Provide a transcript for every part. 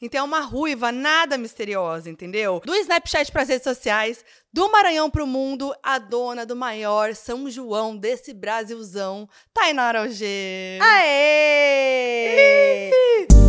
Então é uma ruiva nada misteriosa, entendeu? Do Snapchat para as redes sociais, do Maranhão para o mundo, a dona do maior São João desse Brasilzão, Tainara Alger. Aê! Minha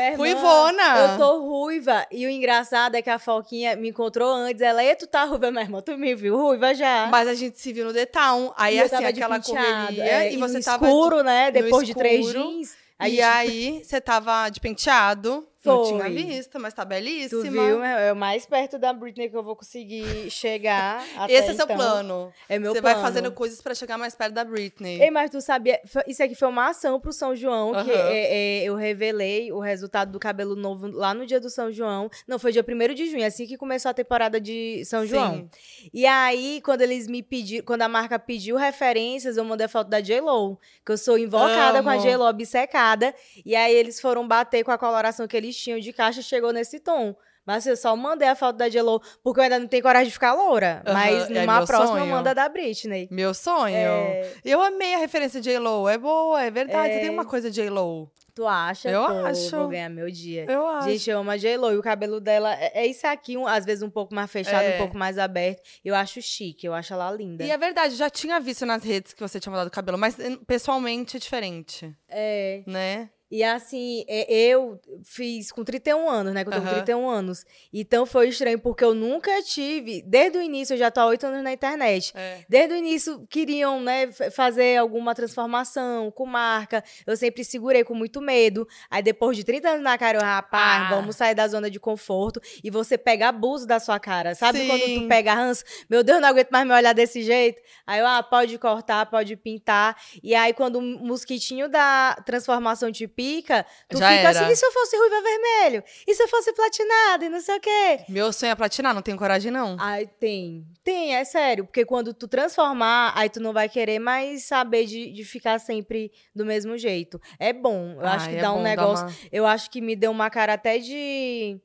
irmã, Ruivona! Eu tô ruiva. E o engraçado é que a Foquinha me encontrou antes. Ela, e tu tá ruiva, minha irmã? Tu me viu ruiva já. Mas a gente se viu no The Town, aí E assim, aquela penteado, correria, é, e você no tava escuro, né? Depois de três escuro. jeans. e gente- aí, você tava de penteado. Não Foi. tinha visto, mas tá belíssima. Tu viu? É o mais perto da Britney que eu vou conseguir chegar. até Esse é seu então. plano. É meu Você plano. vai fazendo coisas pra chegar mais perto da Britney. Ei, mas tu sabia, isso aqui foi uma ação pro São João, que é, é, eu revelei o resultado do cabelo novo lá no dia do São João. Não, foi dia 1 de junho, assim que começou a temporada de São Sim. João. E aí, quando eles me pediram, quando a marca pediu referências, eu mandei a foto da J-Lo, que eu sou invocada com a Amo. J-Lo obcecada. E aí eles foram bater com a coloração que eles tinham de caixa, chegou nesse tom. Mas eu só mandei a foto da J-Lo, porque eu ainda não tenho coragem de ficar loura. Aham, Mas é numa meu próxima sonho. manda da Britney. Meu sonho. É. Eu amei a referência de J-Lo. É boa, é verdade. É. Tem uma coisa de J-Lo. Tu acha? Eu Pô, acho. Vou ganhar meu dia. Eu acho. Gente, eu amo a J-Lo. E o cabelo dela é, é isso aqui, um- às vezes um pouco mais fechado, É. um pouco mais aberto. Eu acho chique, eu acho ela linda. E é verdade, já tinha visto nas redes que você tinha mudado o cabelo, mas eh, pessoalmente é diferente, É. né? E assim, é, eu fiz com 31 anos, né? Que eu tô com Aham. 31 anos. Então foi estranho, porque eu nunca tive. Desde o início, eu já tô há 8 anos na internet. É. Desde o início, queriam, né, fazer alguma transformação com marca. Eu sempre segurei com muito medo. Aí, depois de 30 anos na cara, eu, rapaz, Ah. vamos sair da zona de conforto. E você pega abuso da sua cara. Sabe quando Sim. tu pega ranço? Meu Deus, não aguento mais me olhar desse jeito. Aí eu, ah, pode cortar, pode pintar. E aí, quando o mosquitinho da transformação te pica, tu Já fica era. assim, e se eu fosse ruiva vermelho? E se eu fosse platinado? E não sei o quê. Meu sonho é platinar, não tenho coragem, não. Ai, tem. Tem, é sério. Porque quando tu transformar, aí tu não vai querer mais saber de, de ficar sempre do mesmo jeito. É bom. Eu acho Ai, que é dá um negócio. uma- Eu acho que me deu uma cara até de.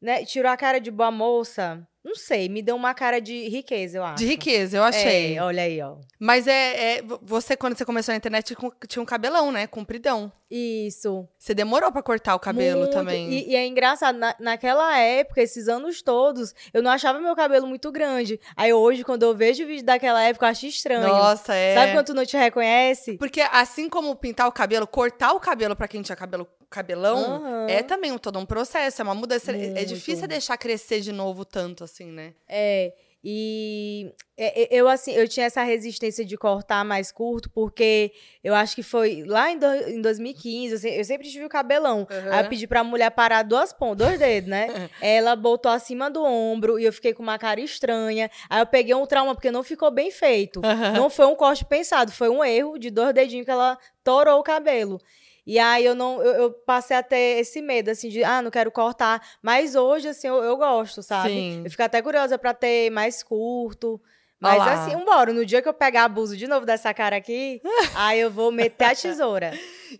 Né? Tirou a cara de boa moça. Não sei, me deu uma cara de riqueza, eu acho. De riqueza, eu achei. É, olha aí, ó. Mas é, é- você, quando você começou na internet, tinha um cabelão, né? Compridão. Isso. Você demorou pra cortar o cabelo Muito. também. E, e é engraçado, na- naquela época, esses anos todos, eu não achava meu cabelo muito grande. Aí hoje, quando eu vejo o vídeo daquela época, eu acho estranho. Nossa, é. Sabe quando tu não te reconhece? Porque assim como pintar o cabelo, cortar o cabelo pra quem tinha cabelo cabelão, Aham. é também um- todo um processo, é uma mudança. É- É Muito. difícil deixar crescer de novo tanto assim, né? É, e é, é, eu assim, eu tinha essa resistência de cortar mais curto, porque eu acho que foi lá em, do- em 2015, eu, se- eu sempre tive o cabelão. Aí eu pedi pra mulher parar duas pontas, dois dedos, né? Ela botou acima do ombro e eu fiquei com uma cara estranha. Aí eu peguei um trauma porque não ficou bem feito. Não foi um corte pensado, foi um erro de dois dedinhos que ela torou o cabelo. E aí eu não, eu, eu passei a ter esse medo, assim, de, ah, não quero cortar. Mas hoje, assim, eu, eu gosto, sabe? Sim. Eu fico até curiosa pra ter mais curto. Mas Olha lá. assim, embora. No dia que eu pegar abuso de novo dessa cara aqui, aí eu vou meter a tesoura.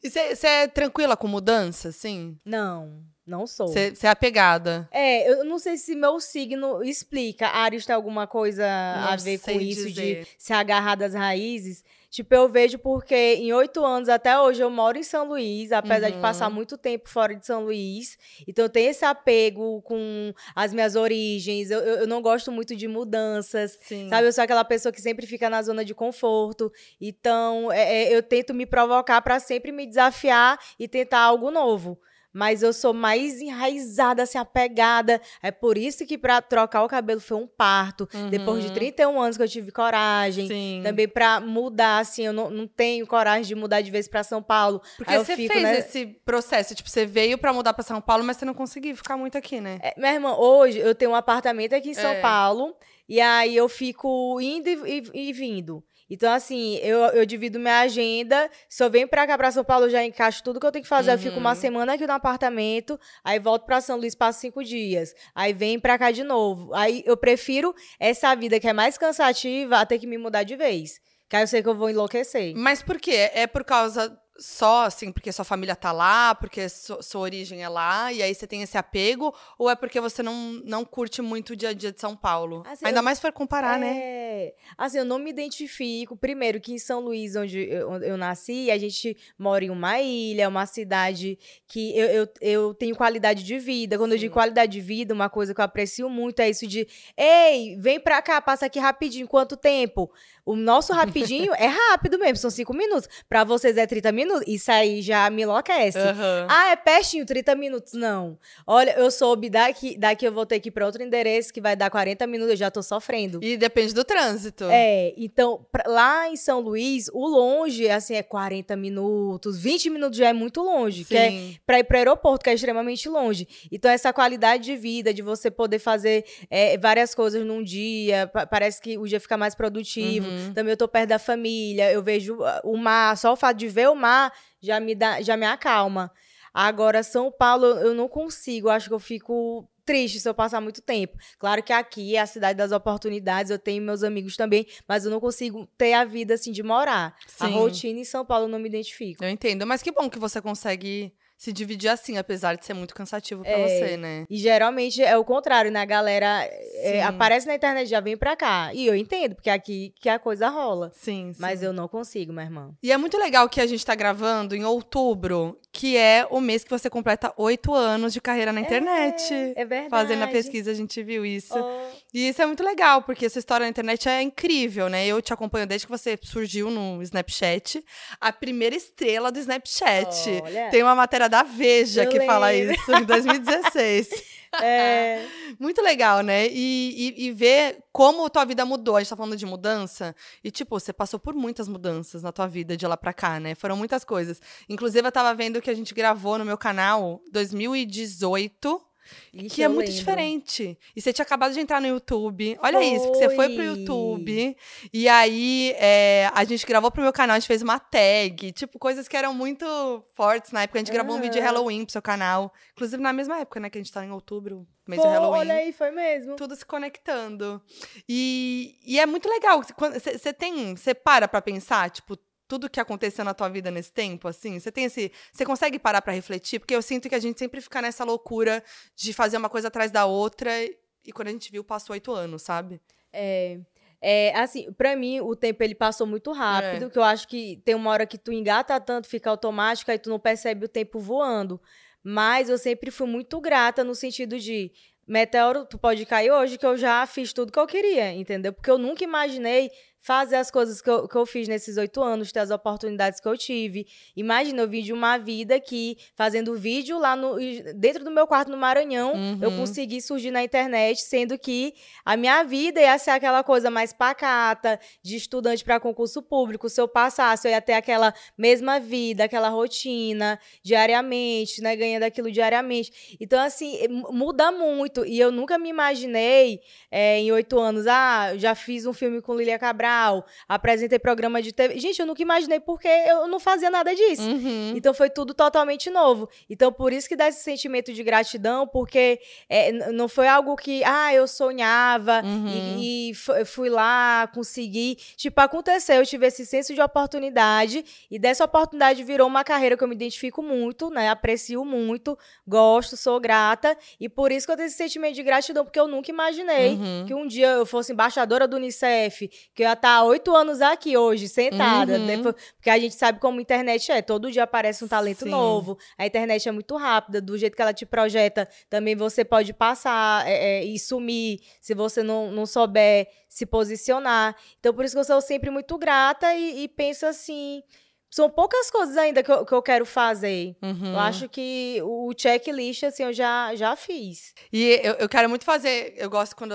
E você é tranquila com mudança, assim? Não, não sou. Você é apegada? É, eu não sei se meu signo explica. Ares tem alguma coisa a Não ver sei com isso dizer. de se agarrar das raízes. Tipo, eu vejo porque em oito anos até hoje eu moro em São Luís, apesar de Uhum. passar muito tempo fora de São Luís. Então eu tenho esse apego com as minhas origens. Eu, eu, não gosto muito de mudanças. Sim. Sabe, eu sou aquela pessoa que sempre fica na zona de conforto. Então, é, é, eu tento me provocar pra sempre me desafiar e tentar algo novo. Mas eu sou mais enraizada, assim, apegada. É por isso que pra trocar o cabelo foi um parto. Uhum. Depois de 31 anos que eu tive coragem. Sim. Também pra mudar, assim, eu não, não tenho coragem de mudar de vez pra São Paulo. Porque você fico, fez né? esse processo, tipo, você veio pra mudar pra São Paulo, mas você não conseguiu ficar muito aqui, né? É, minha irmã, hoje eu tenho um apartamento aqui em São É. Paulo. E aí eu fico indo e, e- e vindo. Então, assim, eu, eu divido minha agenda. Se eu venho pra cá, pra São Paulo, eu já encaixo tudo que eu tenho que fazer. Eu fico uma Uhum. semana aqui no apartamento, aí volto pra São Luís, passo cinco dias. Aí vem pra cá de novo. Aí eu prefiro essa vida que é mais cansativa a ter que me mudar de vez. Que aí eu sei que eu vou enlouquecer. Mas por quê? É por causa só, assim, porque sua família tá lá, porque su- sua origem é lá, e aí você tem esse apego? Ou é porque você não, não curte muito o dia a dia de São Paulo? Assim, Ainda eu- mais se for comparar, né? É. Assim, eu não me identifico. Primeiro, que em São Luís, onde eu, onde eu nasci, a gente mora em uma ilha, uma cidade que eu, eu, eu tenho qualidade de vida. Quando eu Sim. digo qualidade de vida, uma coisa que eu aprecio muito é isso de: ei, vem pra cá, passa aqui rapidinho. Quanto tempo? O nosso rapidinho é rápido mesmo, são cinco minutos. Pra vocês é 30 minutos. Isso aí já me enlouquece. Aham. Ah, é pertinho, 30 minutos. Não. Olha, eu soube daqui, daqui eu vou ter que ir pra outro endereço que vai dar 40 minutos, eu já tô sofrendo. E depende do trânsito. É, então, pra- lá em São Luís, o longe, assim, é 40 minutos, 20 minutos já é muito longe, que é Sim. pra ir pro aeroporto, que é extremamente longe. Então, essa qualidade de vida, de você poder fazer é, várias coisas num dia, pa- parece que o dia fica mais produtivo. Uhum. Também eu tô perto da família, eu vejo ah, o mar, só o fato de ver o mar já me, dá, já me acalma. Agora, São Paulo, eu não consigo, eu acho que eu fico triste se eu passar muito tempo. Claro que aqui é a cidade das oportunidades, eu tenho meus amigos também, mas eu não consigo ter a vida assim de morar. A Sim. rotina em São Paulo eu não me identifico. Eu entendo. Mas que bom que você consegue se dividir assim, apesar de ser muito cansativo pra É. você, né? E geralmente é o contrário, né? A galera é, aparece na internet já vem pra cá. E eu entendo, porque é aqui que a coisa rola. Sim, sim. Mas eu não consigo, minha irmã. E é muito legal que a gente tá gravando em outubro, que é o mês que você completa oito anos de carreira na internet. É verdade. Fazendo a pesquisa, a gente viu isso. Oh. E isso é muito legal, porque essa história na internet é incrível, né? Eu te acompanho desde que você surgiu no Snapchat. A primeira estrela do Snapchat. Olha. Tem uma matéria da Veja Eu que fala lembro. isso, em 2016. É. Muito legal, né? E, e, e ver como tua vida mudou. A gente tá falando de mudança. E, tipo, você passou por muitas mudanças na tua vida de lá pra cá, né? Foram muitas coisas. Inclusive, eu tava vendo que a gente gravou no meu canal 2018. Ixi, que é muito lembro. diferente. E você tinha acabado de entrar no YouTube. Olha isso, que você foi pro Foi. YouTube. E aí, é, a gente gravou pro meu canal, a gente fez uma tag. Tipo, coisas que eram muito fortes na época. A gente gravou um vídeo de. Halloween pro seu canal. Inclusive, na mesma época, né? Que a gente tá em outubro, mês Pô, do Halloween Olha aí, foi mesmo. tudo se conectando. E, e é muito legal. Você tem. Você para pra pensar, tipo, tudo que aconteceu na tua vida nesse tempo, assim? Você tem esse. Você consegue parar pra refletir? Porque eu sinto que a gente sempre fica nessa loucura de fazer uma coisa atrás da outra. E quando a gente viu, passou oito anos, sabe? É, é, assim, pra mim, o tempo ele passou muito É. rápido, que eu acho que tem uma hora que tu engata tanto, fica automático, aí tu não percebe o tempo voando. Mas eu sempre fui muito grata no sentido de meteoro, tu pode cair hoje, que eu já fiz tudo que eu queria, entendeu? Porque eu nunca imaginei fazer as coisas que eu, que eu fiz nesses oito anos, ter as oportunidades que eu tive. Imagina, eu vim de uma vida que, fazendo vídeo lá no, dentro do meu quarto no Maranhão, eu Uhum. consegui surgir na internet, sendo que a minha vida ia ser aquela coisa mais pacata, de estudante para concurso público. Se eu passasse, eu ia ter aquela mesma vida, aquela rotina, diariamente, né? Ganhando aquilo diariamente. Então, assim, mu- muda muito. E eu nunca me imaginei, eh, em oito anos, ah, já fiz um filme com Lilia Cabral, apresentei programa de TV. Gente, eu nunca imaginei porque eu não fazia nada disso. Uhum. Então foi tudo totalmente novo. Então por isso que dá esse sentimento de gratidão, porque é, não foi algo que, ah, eu sonhava Uhum. e, e fu- fui lá, consegui. Tipo, aconteceu, eu tive esse senso de oportunidade e dessa oportunidade virou uma carreira que eu me identifico muito, né? Aprecio muito, gosto, sou grata e por isso que eu tenho esse sentimento de gratidão, porque eu nunca imaginei Uhum. que um dia eu fosse embaixadora do Unicef, que eu ia há oito anos aqui hoje, sentada, Uhum. depois- porque a gente sabe como a internet é. Todo dia aparece um talento Sim. novo. A internet é muito rápida. Do jeito que ela te projeta, também você pode passar é, é, e sumir se você não, não souber se posicionar. Então, por isso que eu sou sempre muito grata e, e penso assim. são poucas coisas ainda que eu, que eu quero fazer. Uhum. Eu acho que o checklist, assim, eu já, já fiz. E eu, eu quero muito fazer. Eu gosto quando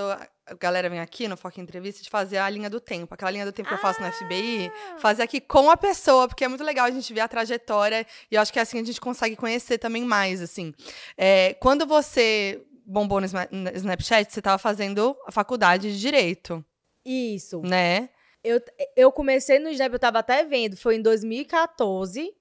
a galera vem aqui no Foco Entrevista de fazer a linha do tempo. Aquela linha do tempo que eu faço no FBI, fazer aqui com a pessoa, porque é muito legal a gente ver a trajetória. E eu acho que é assim a gente consegue conhecer também mais, assim. É, quando você bombou no Snapchat, você estava fazendo a faculdade de Direito, Isso. né? Eu, eu comecei no Snap, eu tava até vendo, foi em 2014.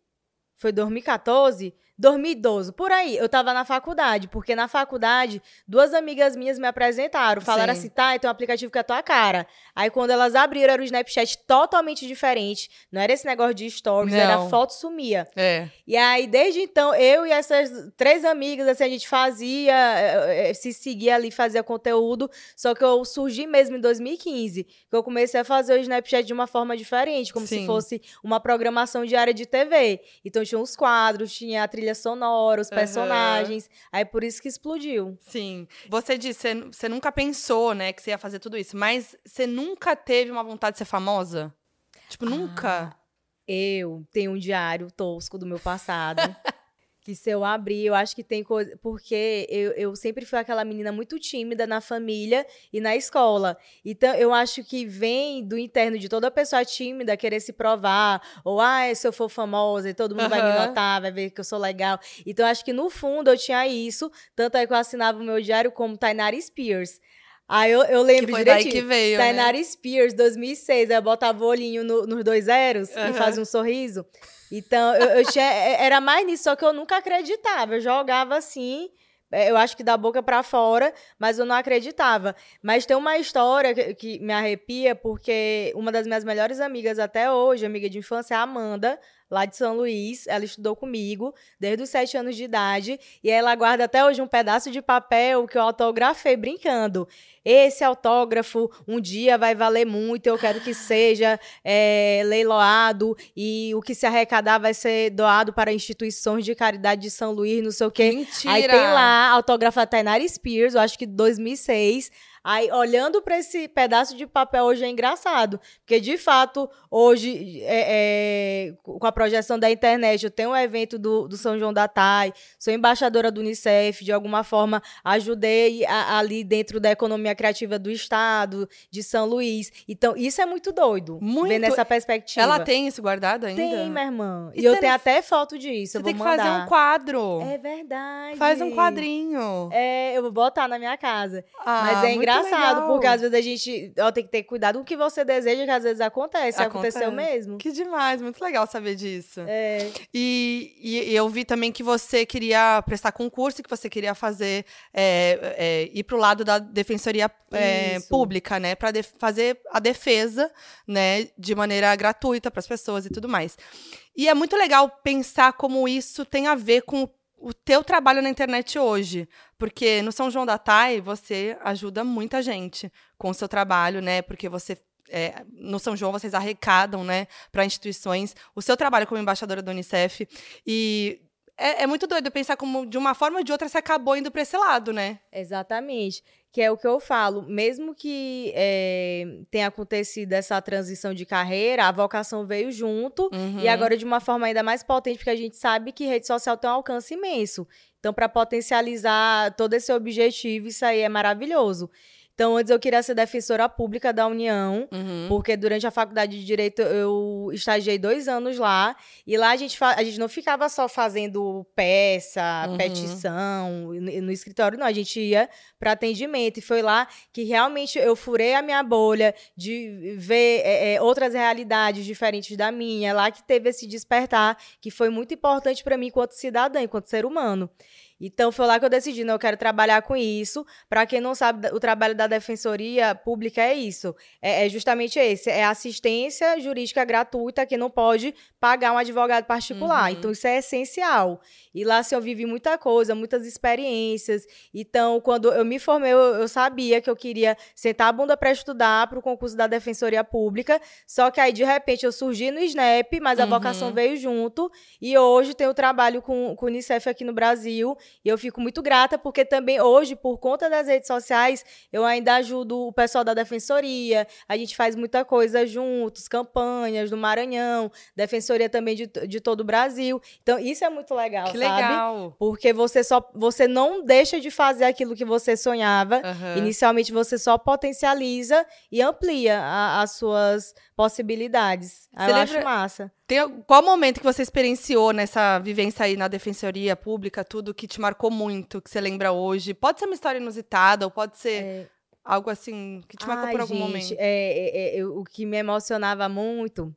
Foi 2014? 2012, por aí. Eu tava na faculdade, porque na faculdade, duas amigas minhas me apresentaram. Falaram Sim. assim, tá, tem um aplicativo que é a tua cara. Aí quando elas abriram, era o Snapchat totalmente diferente. Não era esse negócio de stories, era Não. foto sumia. É. E aí, desde então, eu e essas três amigas, assim, a gente fazia, eh, eh, se seguia ali, fazia conteúdo. Só que eu surgi mesmo em 2015, que eu comecei a fazer o Snapchat de uma forma diferente, como Sim. se fosse uma programação diária de TV. Então tinha os quadros, tinha a trilha sonora, os personagens. Aí por isso que explodiu. Sim. Você disse, você, você nunca pensou, né, que você ia fazer tudo isso, mas você nunca teve uma vontade de ser famosa? Tipo, nunca? Eu tenho um diário tosco do meu passado. que se eu abrir, eu acho que tem coisa. Porque eu, eu sempre fui aquela menina muito tímida na família e na escola. Então, eu acho que vem do interno de toda pessoa tímida querer se provar. Ou, ah, se eu for famosa e todo mundo vai me notar, vai ver que eu sou legal. Então, eu acho que no fundo eu tinha isso. Tanto é que eu assinava o meu diário como Tainara Spears. Aí eu, eu lembro Que foi daí direitinho. que veio, né? Tainara Spears, 2006. Aí eu botava o olhinho no- nos dois zeros Aham. e fazia um sorriso. Então, eu, eu tinha, é- era mais nisso, só que eu nunca acreditava. Eu jogava assim, é, eu acho que da boca pra fora, mas eu não acreditava. Mas tem uma história que, que me arrepia, porque uma das minhas melhores amigas até hoje, amiga de infância, é a Amanda, lá de São Luís. Ela estudou comigo desde os sete anos de idade. E ela guarda até hoje um pedaço de papel que eu autografei brincando. Esse autógrafo um dia vai valer muito, eu quero que seja é, leiloado e o que se arrecadar vai ser doado para instituições de caridade de São Luís, não sei o quê. Mentira! Aí tem lá, autógrafa Tainara Spears, eu acho que 2006. Aí, olhando para esse pedaço de papel hoje é engraçado. Porque, de fato, hoje, é, é, com a projeção da internet, eu tenho um evento do, do São João da Tai, sou embaixadora do Unicef, de alguma forma ajudei a- ali dentro da economia criativa do Estado, de São Luís. Então, isso é muito doido, Muito. ver nessa perspectiva. Ela tem isso guardado ainda? Tem, minha irmã. E E eu tenho até foto disso, Você eu tem vou que fazer mandar. um quadro. É verdade. Faz um quadrinho. É, eu vou botar na minha casa. Ah, Mas é engraçado, legal. porque às vezes a gente ó, tem que ter cuidado com o que você deseja, que às vezes acontece. Aconteceu Acontece. mesmo. Que demais, muito legal saber disso. É, E, e- eu vi também que você queria prestar concurso, que você queria fazer é, é, ir para o lado da defensoria é, Isso. pública, né, para fazer a defesa, né, de maneira gratuita para as pessoas e tudo mais. E é muito legal pensar como isso tem a ver com o teu trabalho na internet hoje, porque no São João da Tai você ajuda muita gente com o seu trabalho, né, porque você é, no São João vocês arrecadam, né, para instituições, o seu trabalho como embaixadora do Unicef. E é, é muito doido pensar como, de uma forma ou de outra, você acabou indo para esse lado, né? exatamente. Que é o que eu falo. Mesmo que é, tenha acontecido essa transição de carreira, a vocação veio junto. Uhum. E agora de uma forma ainda mais potente, porque a gente sabe que rede social tem um alcance imenso. Então, para potencializar todo esse objetivo, isso aí é maravilhoso. Então, antes eu queria ser defensora pública da União, Uhum. porque durante a faculdade de Direito eu estagiei dois anos lá, e lá a gente, a gente não ficava só fazendo peça, Uhum. petição, no, escritório, não, a gente ia para atendimento, e foi lá que realmente eu furei a minha bolha de ver é, é, outras realidades diferentes da minha, lá que teve esse despertar, que foi muito importante para mim enquanto cidadã, enquanto ser humano. Então foi lá que eu decidi, não, eu quero trabalhar com isso. Para quem não sabe, o trabalho da defensoria pública é isso. É, é justamente esse, é assistência jurídica gratuita que não pode pagar um advogado particular. Uhum. Então isso é essencial. E lá assim, eu vivi muita coisa, muitas experiências. Então, quando eu me formei, eu, eu sabia que eu queria sentar a bunda para estudar para o concurso da defensoria pública. Só que aí de repente eu surgi no Snap, mas a Uhum. vocação veio junto. E hoje tenho trabalho com, com o Unicef aqui no Brasil E eu fico muito grata, porque também hoje, por conta das redes sociais, eu ainda ajudo o pessoal da Defensoria. A gente faz muita coisa juntos, campanhas do Maranhão, Defensoria também de, de todo o Brasil. Então, isso é muito legal, Que sabe? legal. Porque você só você não deixa de fazer aquilo que você sonhava. Aham. Inicialmente você só potencializa e amplia a- as suas possibilidades. Aí Você eu lembra- acho massa. Tem al- qual momento que você experienciou nessa vivência aí na defensoria pública, tudo que te marcou muito, que você lembra hoje? Pode ser uma história inusitada, ou pode ser algo assim que te marcou Ai, por algum gente, momento. é, é, é, o que me emocionava muito,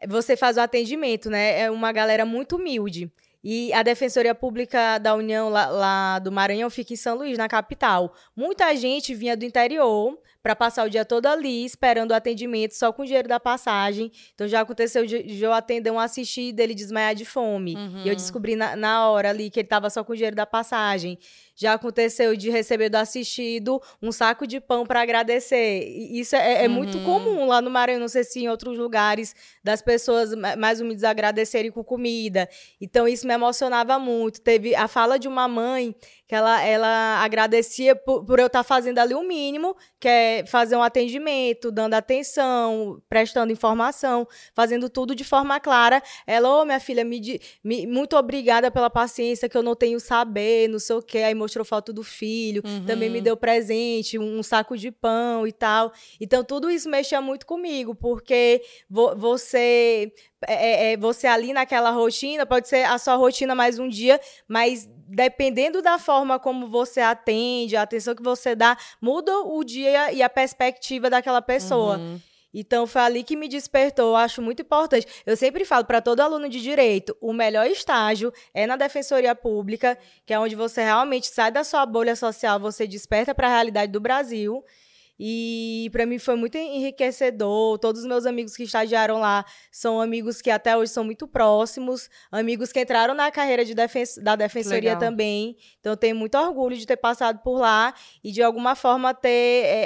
é você faz o atendimento, né? É uma galera muito humilde. E a Defensoria Pública da União lá, lá do Maranhão fica em São Luís, na capital. Muita gente vinha do interior para passar o dia todo ali, esperando o atendimento, só com o dinheiro da passagem. Então já aconteceu de, de eu atender um assistir e dele desmaiar de fome. E eu descobri na, na hora ali que ele estava só com o dinheiro da passagem. Já aconteceu de receber do assistido um saco de pão para agradecer. Isso é, é muito comum lá no Maranhão, não sei se em outros lugares, das pessoas ma- mais humildes agradecerem com comida. Então isso me emocionava muito. Teve a fala de uma mãe que ela, ela agradecia por, por eu estar fazendo ali o mínimo, que é fazer um atendimento, dando atenção, prestando informação, fazendo tudo de forma clara. Ela, ô minha filha, me, me- muito obrigada pela paciência que eu não tenho saber, não sei o quê. Aí mostrou foto do filho, também me deu presente, um, saco de pão e tal. Então tudo isso mexia muito comigo, porque vo- você é, é, é, você ali naquela rotina, pode ser a sua rotina mais um dia, mas dependendo da forma como você atende, a atenção que você dá, muda o dia e a perspectiva daquela pessoa. Então foi ali que me despertou, eu acho muito importante. Eu sempre falo para todo aluno de direito, o melhor estágio é na defensoria pública, que é onde você realmente sai da sua bolha social, você desperta para a realidade do Brasil. E para mim foi muito enriquecedor. Todos os meus amigos que estagiaram lá são amigos que até hoje são muito próximos, amigos que entraram na carreira de defen da defensoria também. Então eu tenho muito orgulho de ter passado por lá e de alguma forma ter é,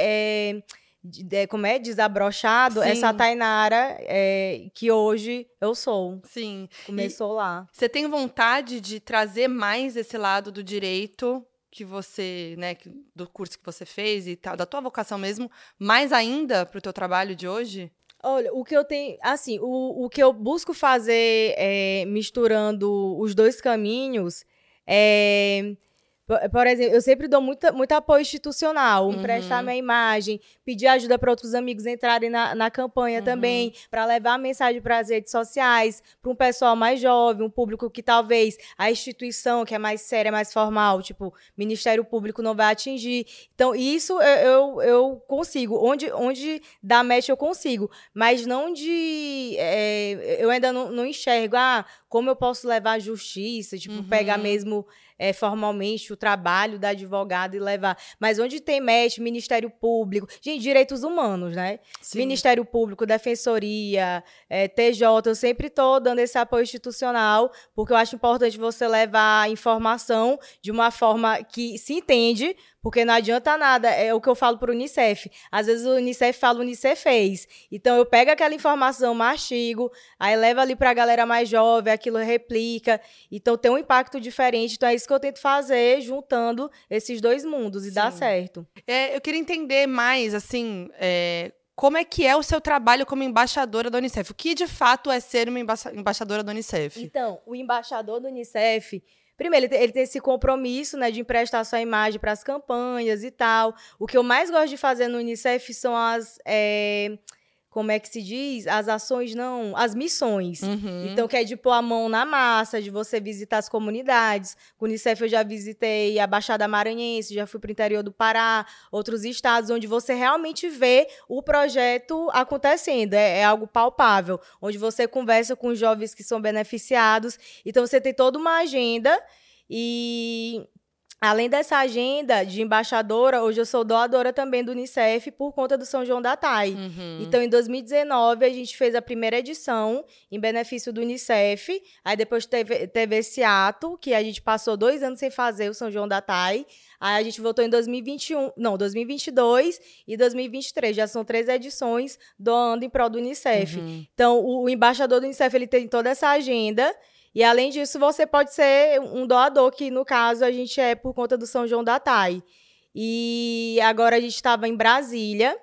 é, de- como é desabrochado Sim. essa Tainara é, que hoje eu sou. Sim. Começou lá. Você tem vontade de trazer mais esse lado do direito que você, né, que- do curso que você fez e tal, da tua vocação mesmo, mais ainda para o teu trabalho de hoje? Olha, o que eu tenho, assim, o, o que eu busco fazer é, misturando os dois caminhos é. Por, por exemplo, eu sempre dou muita, muito apoio institucional, emprestar minha imagem, pedir ajuda para outros amigos entrarem na, na campanha também, para levar a mensagem para as redes sociais, para um pessoal mais jovem, um público que talvez a instituição, que é mais séria, mais formal, tipo, Ministério Público, não vai atingir. Então, isso eu, eu, eu consigo. Onde, onde dá match, eu consigo. Mas não de. é, eu ainda não, não enxergo, ah, como eu posso levar à justiça, tipo, pegar mesmo é, formalmente o trabalho da advogada e levar. Mas onde tem match, Ministério Público, gente, direitos humanos, né? Sim. Ministério Público, Defensoria, é, TJ, eu sempre estou dando esse apoio institucional, porque eu acho importante você levar a informação de uma forma que se entende, porque não adianta nada, é o que eu falo para o Unicef. Às vezes o Unicef fala, o Unicef fez. Então eu pego aquela informação, mastigo, aí levo ali para a galera mais jovem, aquilo replica. Então tem um impacto diferente. Então é isso que eu tento fazer, juntando esses dois mundos, e dá Sim. certo. É, eu queria entender mais, assim, é, como é que é o seu trabalho como embaixadora da Unicef? O que de fato é ser uma embaxa- embaixadora da Unicef? Então, o embaixador do Unicef, primeiro, ele tem, esse compromisso, né, de emprestar sua imagem para as campanhas e tal. O que eu mais gosto de fazer no Unicef são as. é, como é que se diz? As ações, não. As missões. Uhum. Então, que é de pôr a mão na massa, de você visitar as comunidades. Com o Unicef, eu já visitei a Baixada Maranhense, já fui para o interior do Pará, outros estados, onde você realmente vê o projeto acontecendo. É, é algo palpável, onde você conversa com os jovens que são beneficiados. Então, você tem toda uma agenda e. Além dessa agenda de embaixadora, hoje eu sou doadora também do Unicef por conta do São João da TAI. Uhum. Então, em 2019, a gente fez a primeira edição em benefício do Unicef. Aí depois teve, teve esse ato, que a gente passou dois anos sem fazer o São João da TAI. Aí a gente voltou em 2021, não, 2022 e 2023. Já são três edições doando em prol do Unicef. Então, o, o embaixador do Unicef, ele tem toda essa agenda. E além disso, você pode ser um doador, que no caso a gente é por conta do São João da Tai. E agora a gente estava em Brasília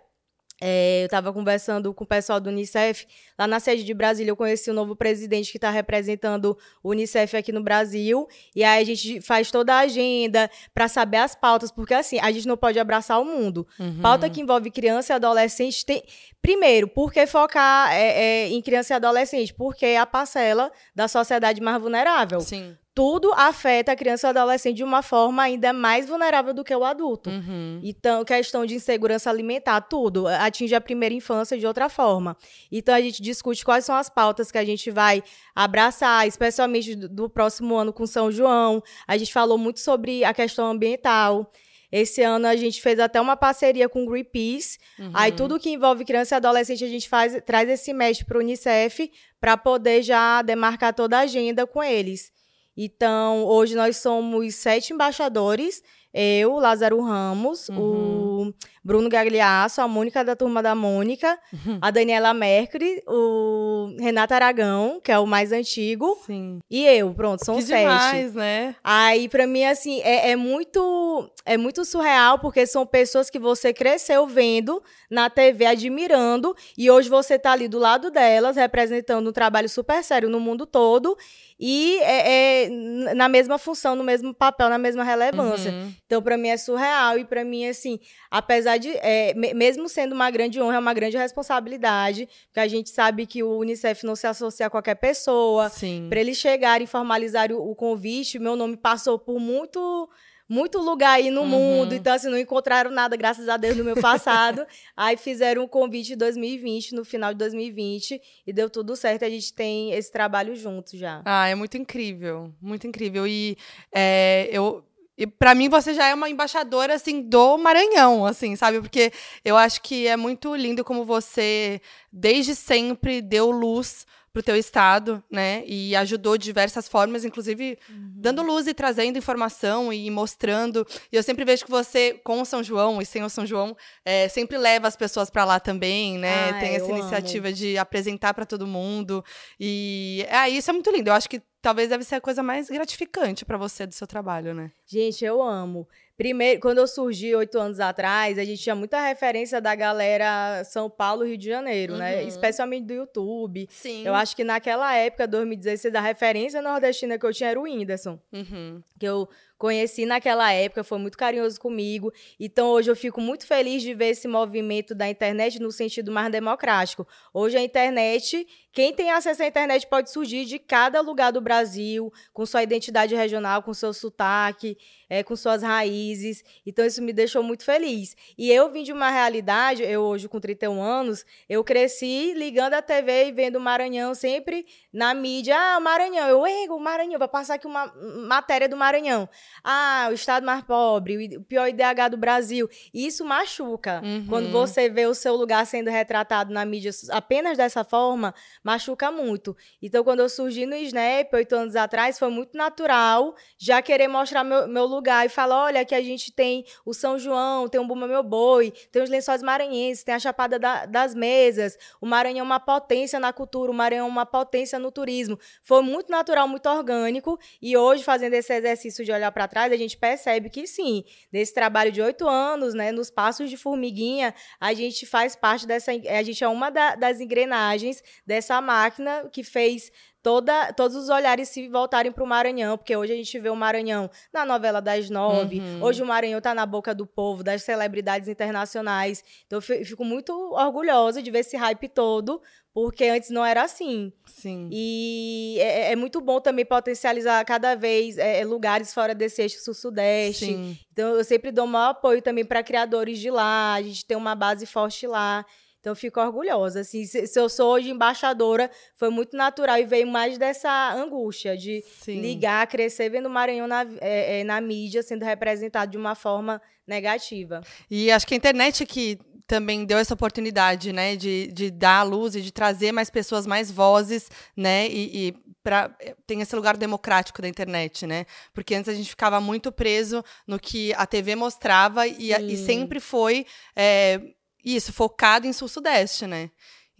é, eu estava conversando com o pessoal do Unicef. Lá na sede de Brasília, eu conheci o novo presidente que está representando o Unicef aqui no Brasil. E aí a gente faz toda a agenda para saber as pautas, porque assim, a gente não pode abraçar o mundo. Uhum. Pauta que envolve criança e adolescente tem. Primeiro, por que focar é, é, em criança e adolescente? Porque é a parcela da sociedade mais vulnerável. Sim tudo afeta a criança e o adolescente de uma forma ainda mais vulnerável do que o adulto. Uhum. Então, questão de insegurança alimentar, tudo atinge a primeira infância de outra forma. Então, a gente discute quais são as pautas que a gente vai abraçar, especialmente do, do próximo ano com São João. A gente falou muito sobre a questão ambiental. Esse ano a gente fez até uma parceria com o Greenpeace. Uhum. Aí tudo que envolve criança e adolescente a gente faz, traz esse mestre para o Unicef para poder já demarcar toda a agenda com eles. Então, hoje nós somos sete embaixadores. Eu, Lázaro Ramos, uhum. o Bruno Gagliasso, a Mônica da Turma da Mônica, uhum. a Daniela Mercury, o Renato Aragão, que é o mais antigo, Sim. e eu. Pronto, são que sete. Demais, né? Aí, pra mim, assim, é, é, muito, é muito surreal, porque são pessoas que você cresceu vendo na TV, admirando, e hoje você tá ali do lado delas, representando um trabalho super sério no mundo todo, e é, é, na mesma função, no mesmo papel, na mesma relevância. Uhum. Então, para mim é surreal e para mim assim, apesar de é, mesmo sendo uma grande honra, é uma grande responsabilidade, porque a gente sabe que o UNICEF não se associa a qualquer pessoa. Para eles chegarem e formalizarem o, o convite, meu nome passou por muito muito lugar aí no uhum. mundo, então assim, não encontraram nada, graças a Deus, no meu passado. aí fizeram um convite em 2020, no final de 2020, e deu tudo certo, a gente tem esse trabalho junto já. Ah, é muito incrível, muito incrível. E é, eu e para mim você já é uma embaixadora assim do Maranhão, assim, sabe? Porque eu acho que é muito lindo como você desde sempre deu luz para o teu estado, né? E ajudou de diversas formas, inclusive uhum. dando luz e trazendo informação e mostrando. E eu sempre vejo que você, com o São João e sem o São João, é, sempre leva as pessoas para lá também, né? Ah, Tem essa iniciativa amo. de apresentar para todo mundo. E é, isso é muito lindo. Eu acho que talvez deve ser a coisa mais gratificante para você do seu trabalho, né? Gente, eu amo. Primeiro, quando eu surgi oito anos atrás, a gente tinha muita referência da galera São Paulo, Rio de Janeiro, né? uhum. né? Especialmente do YouTube. Sim. Eu acho que naquela época, 2016, a referência nordestina que eu tinha era o Whindersson. Uhum. Que eu conheci naquela época, foi muito carinhoso comigo. Então hoje eu fico muito feliz de ver esse movimento da internet no sentido mais democrático. Hoje a internet, quem tem acesso à internet pode surgir de cada lugar do Brasil, com sua identidade regional, com seu sotaque, é, com suas raízes. Então isso me deixou muito feliz. E eu vim de uma realidade, eu hoje com 31 anos, eu cresci ligando a TV e vendo o Maranhão sempre na mídia. Ah, o Maranhão, eu, o Maranhão, vai passar aqui uma matéria do Maranhão ah, o estado mais pobre, o pior IDH do Brasil. E isso machuca. Uhum. Quando você vê o seu lugar sendo retratado na mídia apenas dessa forma, machuca muito. Então, quando eu surgi no Snap, oito anos atrás, foi muito natural já querer mostrar meu, meu lugar e falar: olha, aqui a gente tem o São João, tem o Buma Meu Boi, tem os lençóis maranhenses, tem a Chapada da, das Mesas. O Maranhão é uma potência na cultura, o Maranhão é uma potência no turismo. Foi muito natural, muito orgânico. E hoje, fazendo esse exercício de olhar para trás, a gente percebe que sim, nesse trabalho de oito anos, né, nos passos de formiguinha, a gente faz parte dessa. A gente é uma da, das engrenagens dessa máquina que fez toda, todos os olhares se voltarem para o Maranhão, porque hoje a gente vê o Maranhão na novela das nove, uhum. hoje o Maranhão está na boca do povo, das celebridades internacionais. Então eu fico muito orgulhosa de ver esse hype todo, porque antes não era assim. Sim. E é, é muito bom também potencializar cada vez é, é lugares fora desse eixo sul-sudeste. Sim. Então eu sempre dou maior apoio também para criadores de lá, a gente tem uma base forte lá. Então, eu fico orgulhosa. Assim, se, se, eu sou hoje embaixadora, foi muito natural e veio mais dessa angústia de Sim. ligar, crescer, vendo o Maranhão na, é, é, na mídia sendo representado de uma forma negativa. E acho que a internet que também deu essa oportunidade, né, de, de dar a luz e de trazer mais pessoas, mais vozes, né, e, e pra, tem esse lugar democrático da internet, né, porque antes a gente ficava muito preso no que a TV mostrava e, e sempre foi é, isso, focado em sul-sudeste, né?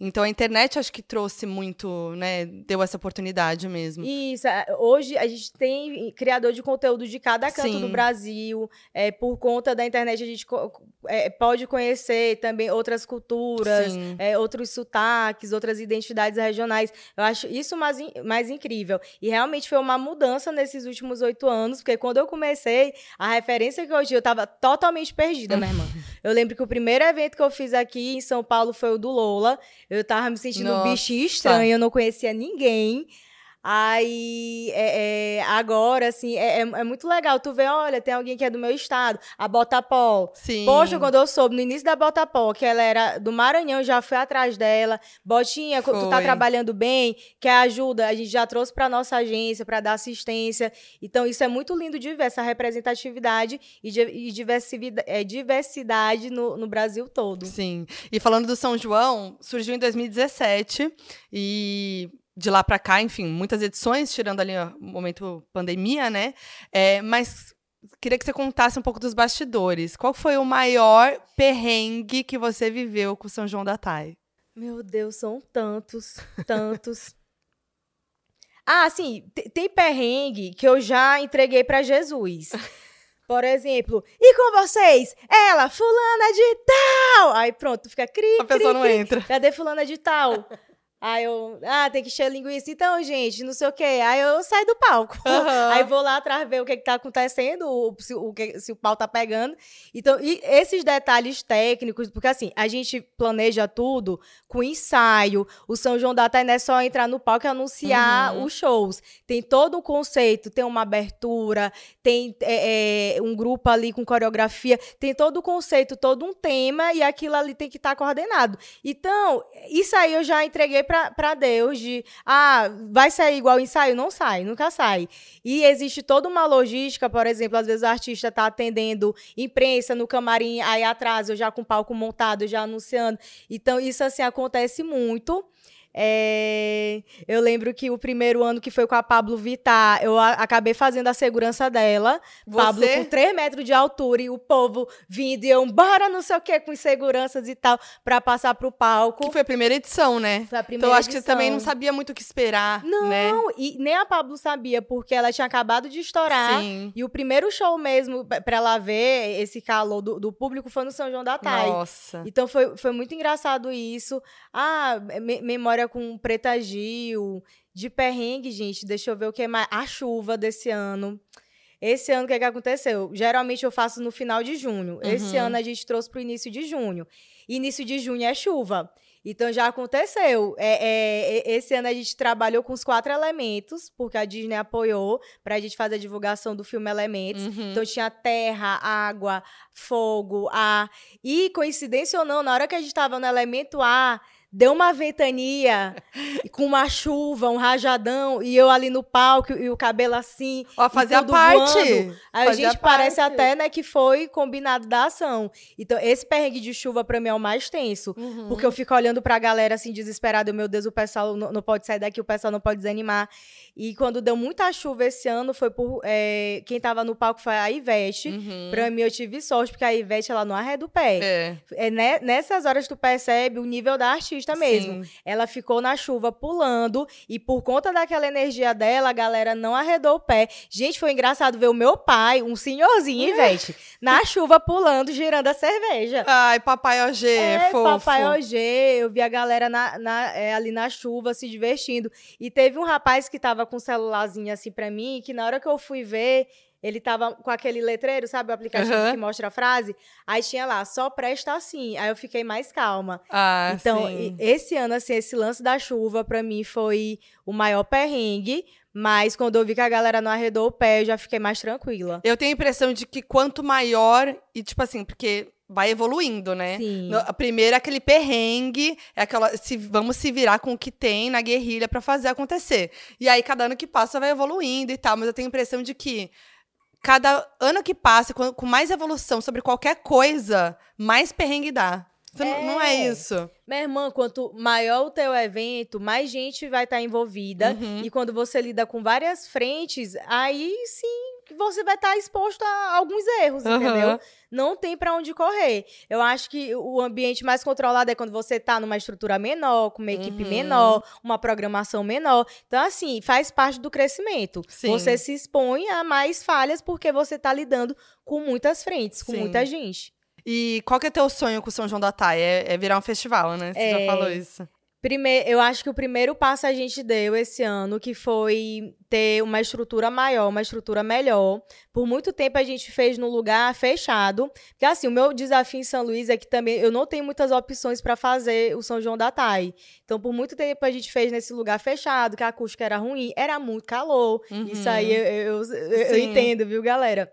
Então a internet acho que trouxe muito, né? Deu essa oportunidade mesmo. Isso. é, Hoje a gente tem criador de conteúdo de cada canto Sim. do Brasil. É, por conta da internet, a gente é, pode conhecer também outras culturas, é, outros sotaques, outras identidades regionais. Eu acho isso mais, mais incrível. E realmente foi uma mudança nesses últimos oito anos, porque quando eu comecei, a referência que eu tinha, eu estava totalmente perdida, minha irmã. Eu lembro que o primeiro evento que eu fiz aqui em São Paulo foi o do Lola. Eu tava me sentindo um Nossa. bichinho estranho, eu não conhecia ninguém. Aí, é, é, agora, assim, é, é- é muito legal. Tu vê, olha, tem alguém que é do meu estado, a Botapó. Sim. Poxa, quando eu soube no início da Botapó que ela era do Maranhão, já fui atrás dela. Botinha, co- tu tá Foi. trabalhando bem, quer ajuda? A gente já trouxe pra nossa agência pra dar assistência. Então, isso é muito lindo de ver, essa representatividade e, e diversidade, é, diversidade no, no Brasil todo. Sim. E falando do São João, surgiu em 2017 e de lá pra cá, enfim, muitas edições, tirando ali o momento pandemia, né? É, mas queria que você contasse um pouco dos bastidores. Qual foi o maior perrengue que você viveu com o São João da Thay? Meu Deus, são tantos, tantos. Ah, sim, te- tem perrengue que eu já entreguei pra Jesus. Por exemplo, e com vocês? Ela, fulana de tal! Aí pronto, fica cri, A pessoa cri, não cri. entra. Cadê fulana de tal? Aí eu, ah, tem que encher linguiça. Então, gente, não sei o quê. Aí eu saio do palco. Aham. Aí vou lá atrás ver o que, que tá acontecendo, o- se, o que- se o pau tá pegando. Então, e esses detalhes técnicos, porque assim, a gente planeja tudo com ensaio. O São João da não é só entrar no palco e anunciar Uhum. os shows. Tem todo um conceito, tem uma abertura, tem é, é, um grupo ali com coreografia, tem todo o conceito, todo um tema, e aquilo ali tem que estar coordenado. Então, isso aí eu já entreguei pra pra Deus de, ah, vai sair igual o ensaio? Não sai, nunca sai. E existe toda uma logística, por exemplo, às vezes o artista tá atendendo imprensa no camarim, aí atrás eu já com o palco montado, já anunciando. Então, isso assim acontece muito. É, eu lembro que o primeiro ano que foi com a Pablo Vittar, eu acabei fazendo a segurança dela. Pablo Você? com 3 metros de altura e o povo vindo e eu, bora não sei o que, com inseguranças e tal, pra passar pro palco. Que foi a primeira edição, né? Foi a Então primeira eu acho que você edição. também não sabia muito o que esperar, Não, né? e nem a Pablo sabia, porque ela tinha acabado de estourar. Sim. E o primeiro show mesmo, pra ela ver esse calor do, do público, foi no São João da Thay. Nossa. Então foi, foi muito engraçado isso. Ah, me- com Preta Gil, de perrengue, gente. Deixa eu ver o que é mais. A chuva desse ano. Esse ano, o que, é que aconteceu? Geralmente eu faço no final de junho. Esse Uhum. ano a gente trouxe para o início de junho. Início de junho é chuva. Então já aconteceu. É, é, esse ano a gente trabalhou com os quatro elementos, porque a Disney apoiou para a gente fazer a divulgação do filme Elementos. Uhum. Então tinha terra, água, fogo, ar. E, coincidência ou não, na hora que a gente estava no elemento ar, deu uma ventania com uma chuva, um rajadão, e eu ali no palco e o cabelo assim. Ó, fazia tudo parte. voando. Aí a gente parece parte. até, né, que foi combinado da ação. Então, esse perrengue de chuva pra mim é o mais tenso. Uhum. Porque eu fico olhando pra galera assim, desesperada. Meu Deus, o pessoal não, não pode sair daqui, o pessoal não pode desanimar. E quando deu muita chuva esse ano, foi por. é, quem tava no palco foi a Ivete. Uhum. Pra mim, eu tive sorte, porque a Ivete, ela não arreda o pé. É. É ne- nessas horas tu percebe o nível da artista mesmo. Sim. Ela ficou na chuva pulando e por conta daquela energia dela, a galera não arredou o pé. Gente, foi engraçado ver o meu pai, um senhorzinho, Ivete, na chuva pulando, girando a cerveja. Ai, papai OG, É, fofo. papai OG, eu vi a galera na- na- é, ali na chuva se divertindo. E teve um rapaz que tava com um celularzinho assim pra mim, que na hora que eu fui ver, ele tava com aquele letreiro, sabe, o aplicativo Aham. que mostra a frase. Aí tinha lá, só presta assim. Aí eu fiquei mais calma. Ah, Então, sim. esse ano, assim, esse lance da chuva, pra mim, foi o maior perrengue. Mas quando eu vi que a galera não arredou o pé, eu já fiquei mais tranquila. Eu tenho a impressão de que quanto maior, e tipo assim, porque vai evoluindo, né? Sim. No- a primeira é aquele perrengue, é aquela. Se, vamos se virar com o que tem na guerrilha pra fazer acontecer. E aí, cada ano que passa, vai evoluindo e tal, mas eu tenho a impressão de que cada ano que passa, com, mais evolução sobre qualquer coisa, mais perrengue dá. Você não- Não é É. isso. Minha irmã, quanto maior o teu evento, mais gente vai estar envolvida. Uhum. E quando você lida com várias frentes, aí sim que você vai estar tá exposto a alguns erros, uhum. entendeu? Não tem para onde correr. Eu acho que o ambiente mais controlado é quando você tá numa estrutura menor, com uma equipe uhum. menor, uma programação menor. Então, assim, faz parte do crescimento. Sim. Você se expõe a mais falhas porque você tá lidando com muitas frentes, com Sim. muita gente. E qual que é teu sonho com o São João da Thay? É, é virar um festival, né? Você é... já falou isso. Primeiro, eu acho que o primeiro passo a gente deu esse ano, que foi ter uma estrutura maior, uma estrutura melhor. Por muito tempo a gente fez no lugar fechado. Porque assim, o meu desafio em São Luís é que também eu não tenho muitas opções para fazer o São João da Tai. Então, por muito tempo a gente fez nesse lugar fechado, que a acústica era ruim, era muito calor. Uhum. Isso aí eu, eu, eu, eu entendo, viu, galera?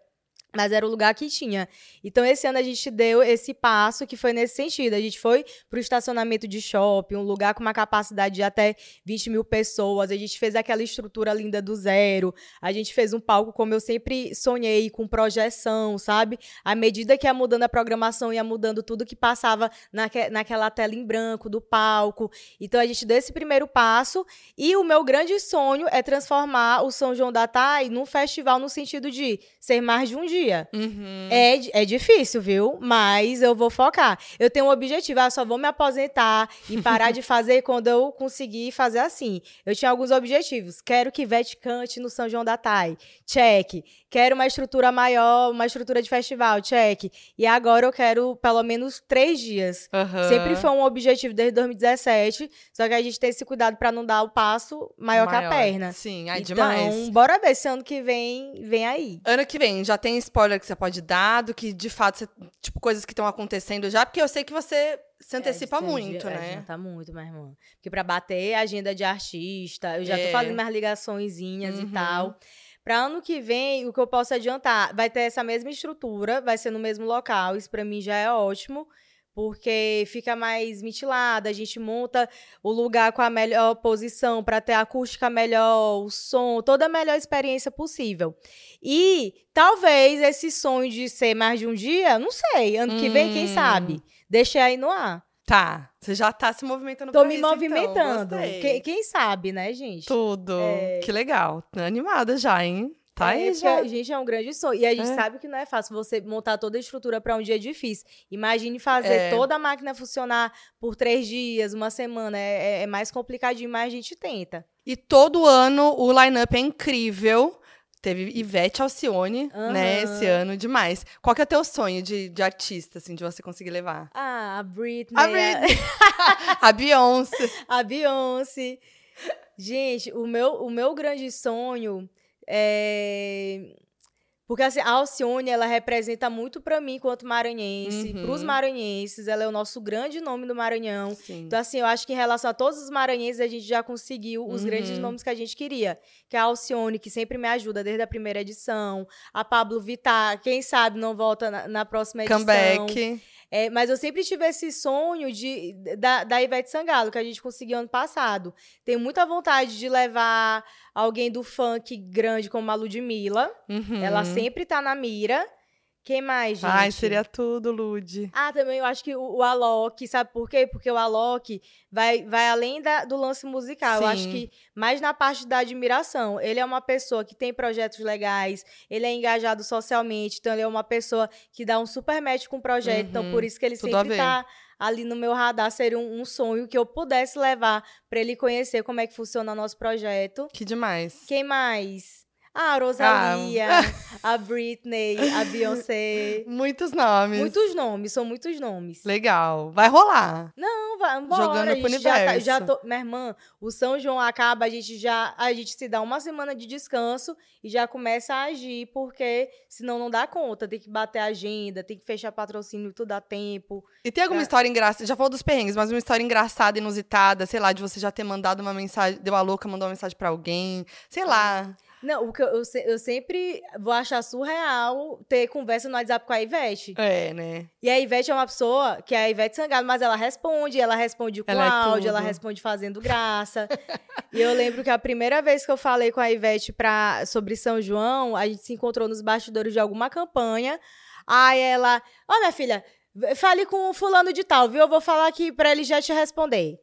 Mas era o lugar que tinha. Então, esse ano a gente deu esse passo que foi nesse sentido. A gente foi para o estacionamento de shopping, um lugar com uma capacidade de até 20 mil pessoas. A gente fez aquela estrutura linda do zero. A gente fez um palco como eu sempre sonhei, com projeção, sabe? À medida que ia mudando a programação, ia mudando tudo que passava naque, naquela tela em branco do palco. Então, a gente deu esse primeiro passo. E o meu grande sonho é transformar o São João da Tai num festival no sentido de ser mais de um dia dia. Uhum. É, é difícil, viu? Mas eu vou focar. Eu tenho um objetivo, ah, só vou me aposentar e parar de fazer quando eu conseguir fazer assim. Eu tinha alguns objetivos. Quero que Vete cante no São João da Tai. Check. Quero uma estrutura maior, uma estrutura de festival. Check. E agora eu quero pelo menos três dias. Uhum. Sempre foi um objetivo desde 2017. Só que a gente tem esse cuidado para não dar o passo maior, maior, que a perna. Sim, ai, então, demais. Então, bora ver se ano que vem vem aí. Ano que vem, já tem spoiler que você pode dar, do que de fato, você, tipo, coisas que estão acontecendo já, porque eu sei que você se antecipa é, muito, é, né? Tá muito, minha irmã. Porque pra bater a agenda de artista, eu já é. tô fazendo minhas ligaçõezinhas uhum. e tal. Para ano que vem, o que eu posso adiantar, vai ter essa mesma estrutura, vai ser no mesmo local, isso para mim já é ótimo porque fica mais mitilada, a gente monta o lugar com a melhor posição para ter a acústica melhor, o som, toda a melhor experiência possível. E talvez esse sonho de ser mais de um dia, não sei, ano que vem, quem sabe? Hum. Deixei aí no ar. Tá. Você já tá se movimentando Tô me isso, então. movimentando. Então. Quem, quem, sabe, né, gente? Tudo. É... Que legal. Animada já, hein? Tá é, aí já. gente, é um grande sonho. E a gente é. sabe que não é fácil você montar toda a estrutura para um dia difícil. Imagine fazer é. toda a máquina funcionar por três dias, uma semana. É, é, é mais complicadinho, mas a gente tenta. E todo ano o line-up é incrível. Teve Ivete Alcione, uhum. né, esse ano, demais. Qual que é o teu sonho de, de artista, assim, de você conseguir levar? Ah, a Britney. A Britney. a Beyoncé. A Beyoncé. Gente, o meu, o meu grande sonho é... Porque assim, a Alcione, ela representa muito para mim quanto maranhense, uhum. para os maranhenses, ela é o nosso grande nome do Maranhão. Sim. Então assim, eu acho que em relação a todos os maranhenses, a gente já conseguiu os uhum. grandes nomes que a gente queria. Que é a Alcione, que sempre me ajuda desde a primeira edição, a Pablo Vittar, quem sabe não volta na, na próxima edição. Comeback. É, mas eu sempre tive esse sonho de, da, da Ivete Sangalo, que a gente conseguiu ano passado. Tenho muita vontade de levar alguém do funk grande como a Ludmilla. Uhum. Ela sempre tá na mira. Quem mais, gente? Ai, seria tudo, Lud. Ah, também eu acho que o, o Alok, sabe por quê? Porque o Alok vai, vai além da, do lance musical. Sim. Eu acho que mais na parte da admiração. Ele é uma pessoa que tem projetos legais, ele é engajado socialmente, então ele é uma pessoa que dá um super match com o projeto. Então, uhum. Então, por isso que ele sempre tá ali no meu radar. Seria um, um sonho que eu pudesse levar para ele conhecer como é que funciona o nosso projeto. Que demais. Quem mais? A Rosalia, ah. a Britney, a Beyoncé. Muitos nomes. Muitos nomes, são muitos nomes. Legal. Vai rolar. Não, vai, embora. Jogando pro universo. Já, tá, já tô, minha irmã, o São João acaba, a gente já, a gente se dá uma semana de descanso e já começa a agir, porque senão não dá conta. Tem que bater a agenda, tem que fechar patrocínio, tudo dá tempo. E tem alguma pra... história engraçada, já falou dos perrengues, mas uma história engraçada, inusitada, sei lá, de você já ter mandado uma mensagem, deu a louca, mandou uma mensagem para alguém, sei lá. Não, o que eu, eu, eu, sempre vou achar surreal ter conversa no WhatsApp com a Ivete. É, né? E a Ivete é uma pessoa que é a Ivete Sangalo, mas ela responde, ela responde com ela é áudio, é ela responde fazendo graça. e eu lembro que a primeira vez que eu falei com a Ivete pra, sobre São João, a gente se encontrou nos bastidores de alguma campanha. Aí ela, ó, oh, minha filha, fale com o fulano de tal, viu? Eu vou falar aqui pra ele já te responder.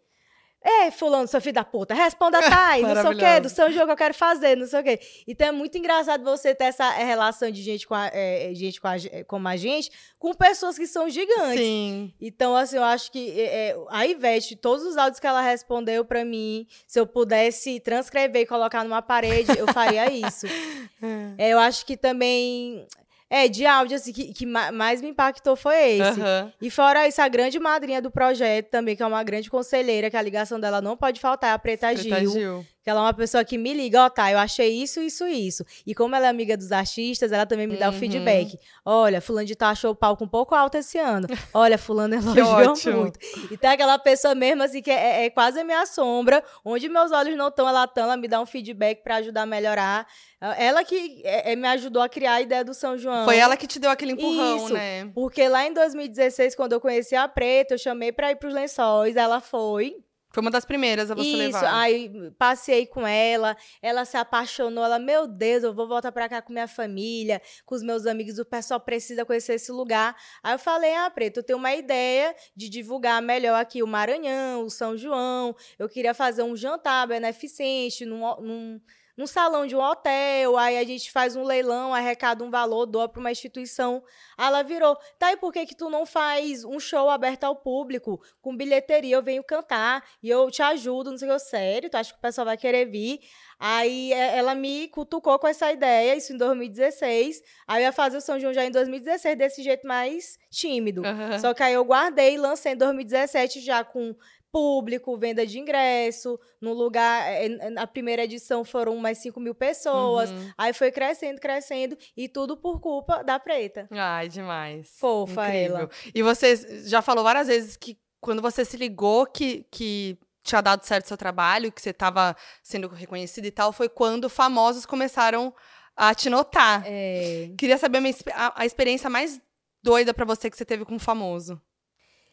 Ei, fulano, seu filho da puta, responda, Thay, não sei o quê, do seu jogo que eu quero fazer, não sei o quê. Então é muito engraçado você ter essa eh, relação de gente, com a, é, gente com a, como a gente, com pessoas que são gigantes. Sim. Então, assim, eu acho que é, a Ivete, todos os áudios que ela respondeu pra mim, se eu pudesse transcrever e colocar numa parede, eu faria isso. é, eu acho que também é, de áudio, assim, que, que mais me impactou foi esse. Uhum. E fora isso, a grande madrinha do projeto também, que é uma grande conselheira, que a ligação dela não pode faltar, é a Preta, Preta Gil. Gil. Que ela é uma pessoa que me liga, ó, oh, tá, eu achei isso, isso, isso. E como ela é amiga dos artistas, ela também me dá o uhum. feedback. Olha, fulano de tal achou o palco um pouco alto esse ano. Olha, fulano elogiou muito. E tem aquela pessoa mesmo, assim, que é, é quase a minha sombra. Onde meus olhos não estão, ela estão, ela me dá um feedback para ajudar a melhorar. Ela que é, é, me ajudou a criar a ideia do São João. Foi ela que te deu aquele empurrão, Isso, né? Porque lá em 2016, quando eu conheci a Preta, eu chamei pra ir pros lençóis, ela foi. Foi uma das primeiras a você Isso, levar. aí passei com ela, ela se apaixonou, ela, meu Deus, eu vou voltar pra cá com minha família, com os meus amigos, o pessoal precisa conhecer esse lugar. Aí eu falei, ah, Preto, eu tenho uma ideia de divulgar melhor aqui o Maranhão, o São João, eu queria fazer um jantar beneficente num, num num salão de um hotel, aí a gente faz um leilão, arrecada um valor, doa para uma instituição. Aí ela virou, tá, e por que que tu não faz um show aberto ao público, com bilheteria, eu venho cantar, e eu te ajudo, não sei o que, sério, tu acha que o pessoal vai querer vir? Aí é, ela me cutucou com essa ideia, isso em 2016. Aí eu ia fazer o São João já em 2016, desse jeito mais tímido. Uhum. Só que aí eu guardei e lancei em 2017 já com público, venda de ingresso, no lugar, eh, na primeira edição foram mais 5 mil pessoas, uhum. aí foi crescendo, crescendo, e tudo por culpa da Preta. Ai, demais. Fofa Incrível. ela. E você já falou várias vezes que quando você se ligou que, que tinha dado certo o seu trabalho, que você estava sendo reconhecida e tal, foi quando famosos começaram a te notar. É... Queria saber a, a experiência mais doida para você que você teve com um famoso.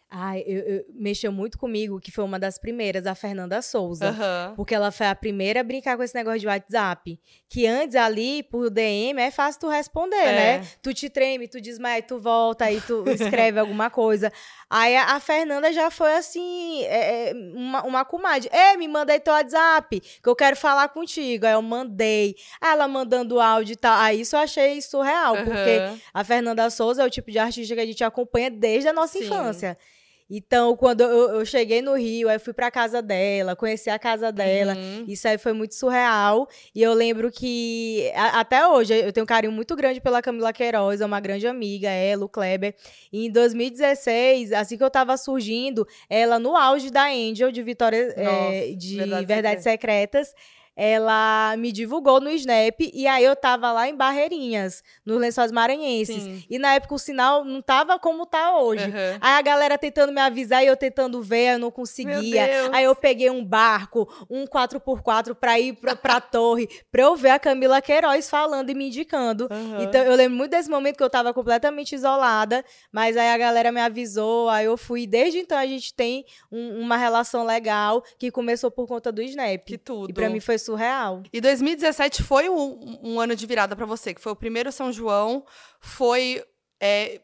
Ai, eu, eu, mexeu muito comigo, que foi uma das primeiras, a Fernanda Souza. Uhum. Porque ela foi a primeira a brincar com esse negócio de WhatsApp. Que antes ali, por DM, é fácil tu responder, é. né? Tu te treme, tu desmaia, tu volta, aí tu escreve alguma coisa. Aí a, a, Fernanda já foi assim, é, é uma, uma comadre. Ei, me manda aí teu WhatsApp, que eu quero falar contigo. Aí eu mandei. Ela mandando áudio e tal. Aí isso eu achei surreal, uhum. porque a Fernanda Souza é o tipo de artista que a gente acompanha desde a nossa Sim. infância. Então, quando eu, eu, cheguei no Rio, aí fui pra casa dela, conheci a casa dela. Uhum. Isso aí foi muito surreal. E eu lembro que, a, até hoje, eu tenho um carinho muito grande pela Camila Queiroz, é uma grande amiga, ela, o Kleber. E em 2016, assim que eu tava surgindo, ela no auge da Angel, de Vitória, Nossa, é, de Verdades, Verdades Secretas ela me divulgou no Snap e aí eu tava lá em Barreirinhas, nos Lençóis Maranhenses. Sim. E na época o sinal não tava como tá hoje. Uhum. Aí a galera tentando me avisar e eu tentando ver, eu não conseguia. Aí eu peguei um barco, um 4x4 pra ir pra, pra torre, pra eu ver a Camila Queiroz falando e me indicando. Uhum. Então eu lembro muito desse momento que eu tava completamente isolada, mas aí a galera me avisou, aí eu fui. Desde então a gente tem um, uma relação legal que começou por conta do Snap. Que tudo. E pra mim foi surreal. E 2017 foi um, um ano de virada para você, que foi o primeiro São João, foi é,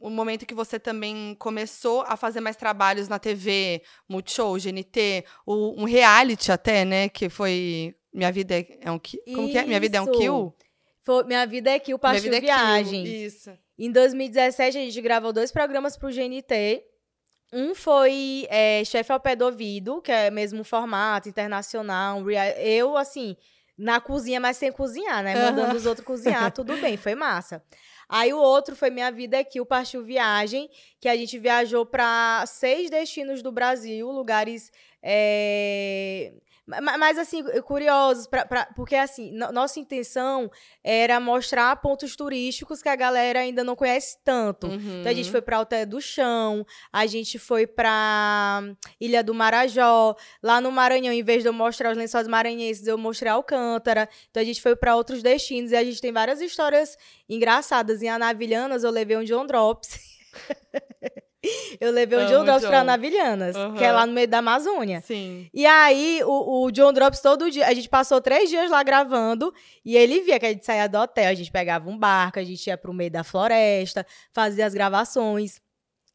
o momento que você também começou a fazer mais trabalhos na TV, Multishow, GNT, o, um reality até, né? Que foi Minha Vida é, é um Kill. Como Isso. que é? Minha Vida é um Kill? Foi, Minha Vida é Kill, Partiu é Viagem. Kill. Isso. Em 2017, a gente gravou dois programas pro GNT. Um foi é, Chefe ao Pé do Ouvido, que é mesmo um formato internacional. Eu, assim, na cozinha, mas sem cozinhar, né? Mandando uhum. os outros cozinhar, tudo bem, foi massa. Aí o outro foi Minha Vida Aqui, o Partiu Viagem, que a gente viajou para seis destinos do Brasil, lugares. É mas, assim, curiosos, pra, pra, porque, assim, nossa intenção era mostrar pontos turísticos que a galera ainda não conhece tanto. Uhum. Então, a gente uhum. foi pra Alté do Chão, a gente foi pra Ilha do Marajó. Lá no Maranhão, em vez de eu mostrar os lençóis maranhenses, eu mostrei Alcântara. Então, a gente foi para outros destinos e a gente tem várias histórias engraçadas. Em Anavilhanas, eu levei um John Drops. Eu levei o John Drops pra Navilhanas, uhum. que é lá no meio da Amazônia. Sim. E aí, o, o, John Drops todo dia, a gente passou três dias lá gravando, e ele via que a gente saía do hotel, a gente pegava um barco, a gente ia pro meio da floresta, fazia as gravações.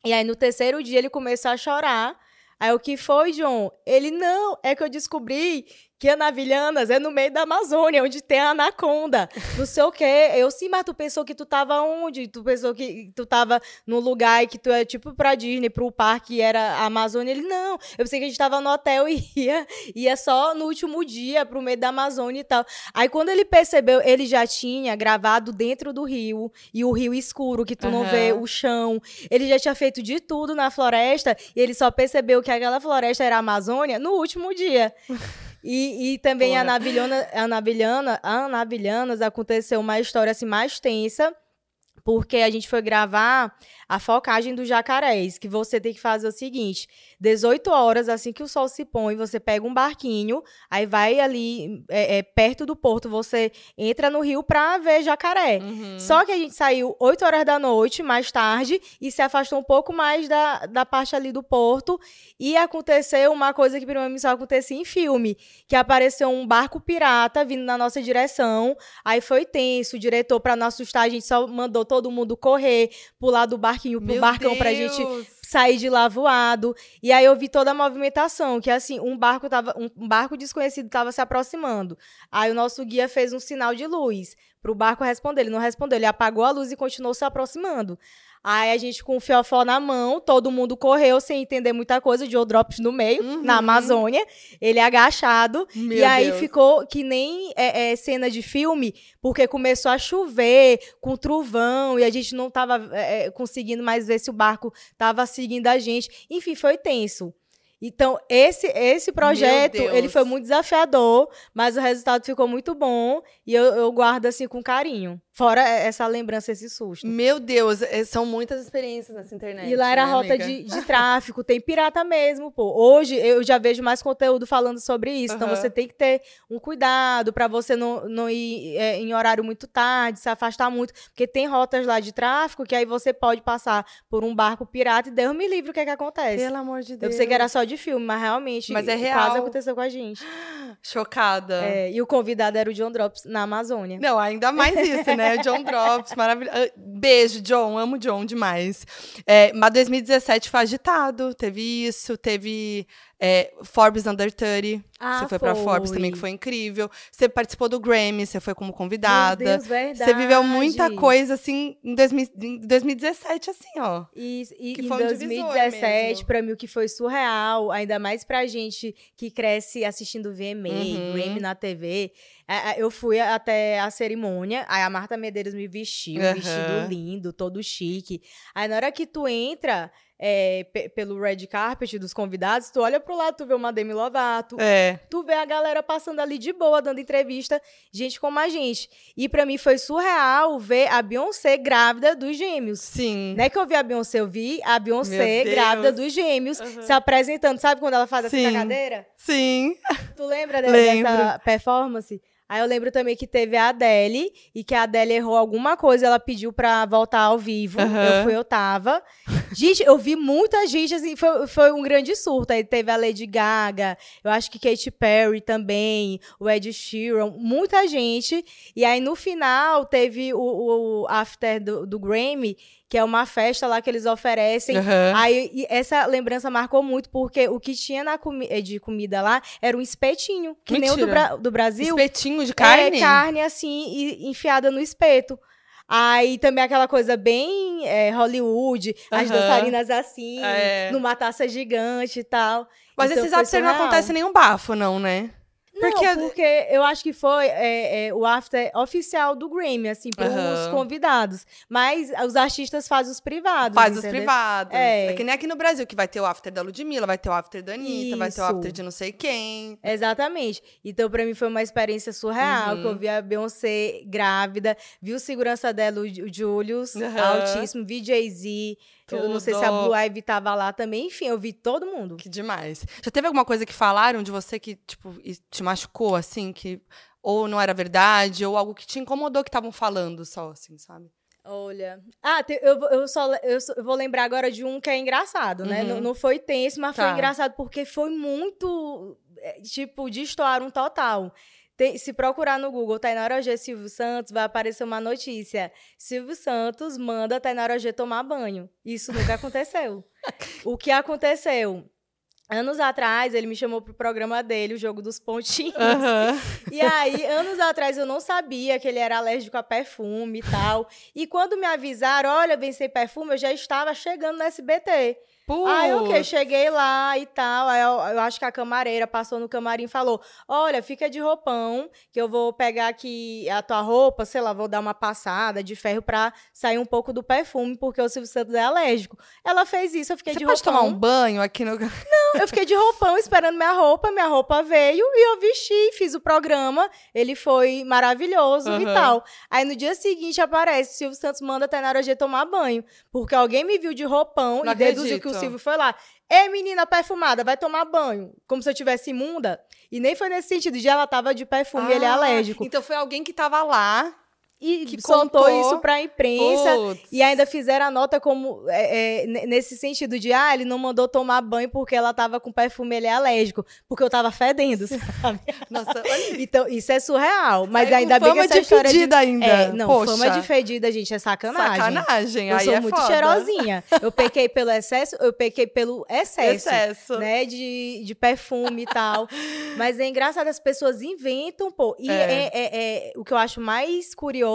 E aí, no terceiro dia, ele começou a chorar. Aí o que foi, John? Ele, não, é que eu descobri que Anavilhanas é no meio da Amazônia, onde tem a anaconda. Não sei o quê. Eu sim, mas tu pensou que tu tava onde? Tu pensou que tu tava num lugar e que tu é tipo pra Disney, pro parque, era a Amazônia. Ele, não. Eu pensei que a gente tava no hotel e ia, ia só no último dia pro meio da Amazônia e tal. Aí quando ele percebeu, ele já tinha gravado dentro do rio, e o rio escuro, que tu uhum. não vê o chão. Ele já tinha feito de tudo na floresta, e ele só percebeu que aquela floresta era a Amazônia no último dia. E, e também a Navilhana, a Navilhana, a Navilhanas aconteceu uma história assim mais tensa, porque a gente foi gravar a focagem dos jacarés, que você tem que fazer o seguinte: 18 horas, assim que o sol se põe, você pega um barquinho, aí vai ali é, é, perto do porto, você entra no rio pra ver jacaré. Uhum. Só que a gente saiu 8 horas da noite, mais tarde, e se afastou um pouco mais da, da parte ali do porto. E aconteceu uma coisa que primeiro só acontecia em filme: que apareceu um barco pirata vindo na nossa direção. Aí foi tenso, o diretor, pra não assustar, a gente só mandou todo mundo correr, pular do barquinho pro Meu barcão Deus. pra gente sair de lá voado. E aí eu vi toda a movimentação, que assim, um barco tava, um barco desconhecido estava se aproximando. Aí o nosso guia fez um sinal de luz para o barco responder. Ele não respondeu, ele apagou a luz e continuou se aproximando. Aí a gente com o fiofó na mão, todo mundo correu sem entender muita coisa, de drops no meio, uhum. na Amazônia, ele agachado. Meu e aí Deus. ficou que nem é, é, cena de filme, porque começou a chover com trovão e a gente não estava é, é, conseguindo mais ver se o barco estava seguindo a gente. Enfim, foi tenso. Então, esse, esse projeto, ele foi muito desafiador, mas o resultado ficou muito bom e eu, eu guardo, assim, com carinho. Fora essa lembrança, esse susto. Meu Deus, é, são muitas experiências nessa internet. E lá era né, rota de, de, tráfico, tem pirata mesmo, pô. Hoje eu já vejo mais conteúdo falando sobre isso. Uhum. Então você tem que ter um cuidado para você não, não ir é, em horário muito tarde, se afastar muito. Porque tem rotas lá de tráfico que aí você pode passar por um barco pirata e Deus me livre o que é que acontece. Pelo amor de Deus. Eu pensei que era só de filme, mas realmente mas é real. quase aconteceu com a gente. Chocada. É, e o convidado era o John Drops na Amazônia. Não, ainda mais isso, né? né? John Drops, maravilhoso. Ah, beijo, John. Amo John demais. É, mas 2017 foi agitado. Teve isso, teve é, Forbes Under 30. Ah, você foi, foi pra Forbes também, que foi incrível. Você participou do Grammy, você foi como convidada. Meu Deus, verdade. Você viveu muita coisa, assim, em, 2000, em 2017, assim, ó. E, e que em foi um 2017, pra mim, o que foi surreal, ainda mais pra gente que cresce assistindo VMA, uhum. Grammy na TV. É, é, eu fui até a cerimônia, aí a Marta Medeiros me vestiu, uhum. um vestido lindo, todo chique. Aí na hora que tu entra, é, pelo red carpet dos convidados, tu olha pro lado, tu vê uma Demi Lovato, é. tu vê a galera passando ali de boa, dando entrevista, gente como a gente. E para mim foi surreal ver a Beyoncé grávida dos gêmeos. Sim. Não é que eu vi a Beyoncé, eu vi a Beyoncé grávida dos gêmeos uhum. se apresentando. Sabe quando ela faz assim na cadeira? Sim. Tu lembra dessa performance? Aí eu lembro também que teve a Adele e que a Adele errou alguma coisa, ela pediu pra voltar ao vivo. Uhum. Eu fui, eu tava. Gente, eu vi muita gente, assim, foi, foi um grande surto. Aí teve a Lady Gaga, eu acho que Katy Perry também, o Ed Sheeran, muita gente. E aí no final teve o, o after do, do Grammy, que é uma festa lá que eles oferecem. Uhum. Aí essa lembrança marcou muito, porque o que tinha na comi eh, de comida lá era um espetinho, que Mentira. nem o do, Bra do Brasil. Espetinho de carne? É, carne assim, e, enfiada no espeto. Aí também aquela coisa bem é, Hollywood, uhum. as dançarinas assim, é. numa taça gigante e tal. Mas então, esses after não acontece nenhum bafo, não, né? Porque, não, porque eu acho que foi é, é, o after oficial do Grammy, assim, para os convidados. Mas os artistas fazem os privados. Faz entendeu? os privados. É. é. que nem aqui no Brasil, que vai ter o after da Ludmilla, vai ter o after da Anitta, Isso. vai ter o after de não sei quem. Exatamente. Então, para mim, foi uma experiência surreal, uhum. que eu vi a Beyoncé grávida, vi o segurança dela, o Julius, uhum. altíssimo, vi Jay-Z, tudo. Eu não sei se a Blue Ivy tava lá também. Enfim, eu vi todo mundo. Que demais. Já teve alguma coisa que falaram de você que, tipo, te machucou, assim, que ou não era verdade, ou algo que te incomodou que estavam falando só, assim, sabe? Olha. Ah, eu, eu, só, eu, só, eu vou lembrar agora de um que é engraçado, né? Uhum. Não, não foi tenso, mas tá. foi engraçado porque foi muito. É, tipo, de estoar um total. Tem, se procurar no Google Tainara G Silvio Santos, vai aparecer uma notícia. Silvio Santos manda Tainara G tomar banho. Isso nunca aconteceu. o que aconteceu? Anos atrás, ele me chamou pro programa dele, o jogo dos pontinhos. Aham. E aí, anos atrás, eu não sabia que ele era alérgico a perfume e tal. E quando me avisaram, olha, vem sem perfume, eu já estava chegando no SBT. Aí, ok, Putz. cheguei lá e tal. Aí eu, eu acho que a camareira passou no camarim e falou: Olha, fica de roupão, que eu vou pegar aqui a tua roupa, sei lá, vou dar uma passada de ferro pra sair um pouco do perfume, porque o Silvio Santos é alérgico. Ela fez isso, eu fiquei Você de pode roupão. tomar um banho aqui no. Eu fiquei de roupão esperando minha roupa, minha roupa veio e eu vesti, fiz o programa, ele foi maravilhoso e Aham. tal. Aí no dia seguinte aparece, Silvio Santos manda a Tainara G tomar banho, porque alguém me viu de roupão Não e deduziu acredito. que o Silvio foi lá. Ei, menina perfumada, vai tomar banho. Como se eu tivesse imunda. E nem foi nesse sentido, já ela tava de perfume, ele é Ah, alérgico. Então foi alguém que tava lá. E que soltou contou. isso pra imprensa. Putz. E ainda fizeram a nota como é, é, nesse sentido de ah, ele não mandou tomar banho porque ela tava com perfume, ele é alérgico. Porque eu tava fedendo, sabe? Nossa, olha Então, isso é surreal. Mas Aí ainda bem que essa de história fedida ainda. É, não, Poxa. fama de fedida, gente, é sacanagem. sacanagem. Eu aí sou é muito foda. cheirosinha. Eu pequei pelo excesso, eu pequei pelo excesso. Excesso. Né, de, de perfume e tal. Mas é engraçado, as pessoas inventam, pô. E é- é- é- o que eu acho mais curioso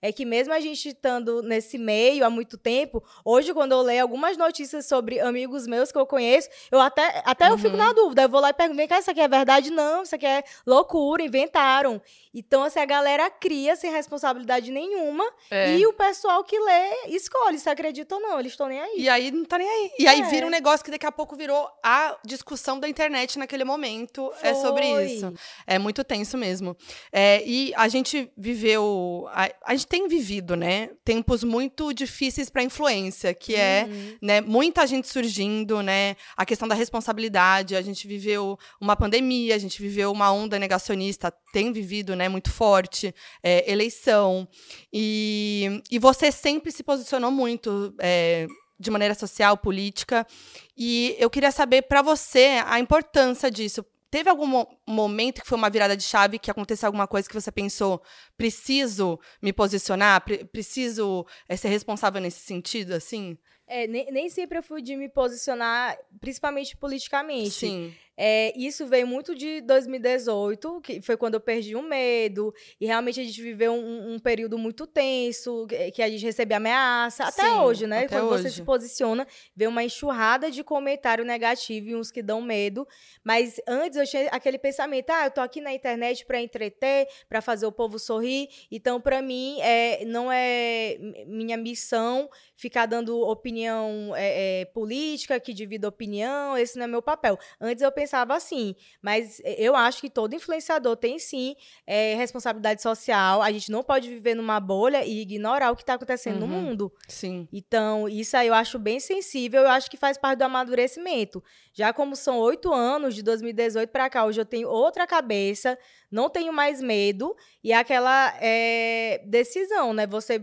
é que mesmo a gente estando nesse meio há muito tempo, hoje quando eu leio algumas notícias sobre amigos meus que eu conheço, eu até, até eu fico na Uhum. dúvida. Eu vou lá e pergunto, vem cá, isso aqui é verdade? Não, isso aqui é loucura, inventaram. Então, assim, a galera cria sem responsabilidade nenhuma É. e o pessoal que lê escolhe se acredita ou não. Eles estão nem aí. E aí não tá nem aí. E aí É. vira um negócio que daqui a pouco virou a discussão da internet naquele momento. É sobre Foi. isso. É muito tenso mesmo. É, e a gente viveu. A, a gente tem vivido, né? Tempos muito difíceis para influência, que é Uhum. né, muita gente surgindo, né? A questão da responsabilidade. A gente viveu uma pandemia, a gente viveu uma onda negacionista, tem vivido, né? Muito forte, é, eleição. E, e você sempre se posicionou muito. é, de maneira social, política. E eu queria saber para você a importância disso. Teve algum momento que foi uma virada de chave, que aconteceu alguma coisa que você pensou, preciso me posicionar, pre- preciso eh, ser responsável nesse sentido, assim? É, nem, nem sempre eu fui de me posicionar, principalmente politicamente. Sim. É, isso veio muito de 2018, que foi quando eu perdi o medo, e realmente a gente viveu um, um período muito tenso, que, que a gente recebia ameaça, até Sim, hoje, né? até quando você hoje. se posiciona, vê uma enxurrada de comentário negativo e uns que dão medo. Mas antes eu tinha aquele pensamento: ah, eu tô aqui na internet para entreter, para fazer o povo sorrir. Então, para mim, é, não é minha missão ficar dando opinião é, é, política, que divida opinião, esse não é meu papel. Antes eu pensava assim, mas eu acho que todo influenciador tem sim é, responsabilidade social. A gente não pode viver numa bolha e ignorar o que está acontecendo no Uhum. mundo. Sim. Então, isso aí eu acho bem sensível, eu acho que faz parte do amadurecimento. Já como são oito anos, de 2018 para cá, hoje eu tenho outra cabeça, não tenho mais medo, e aquela é, decisão, né? Você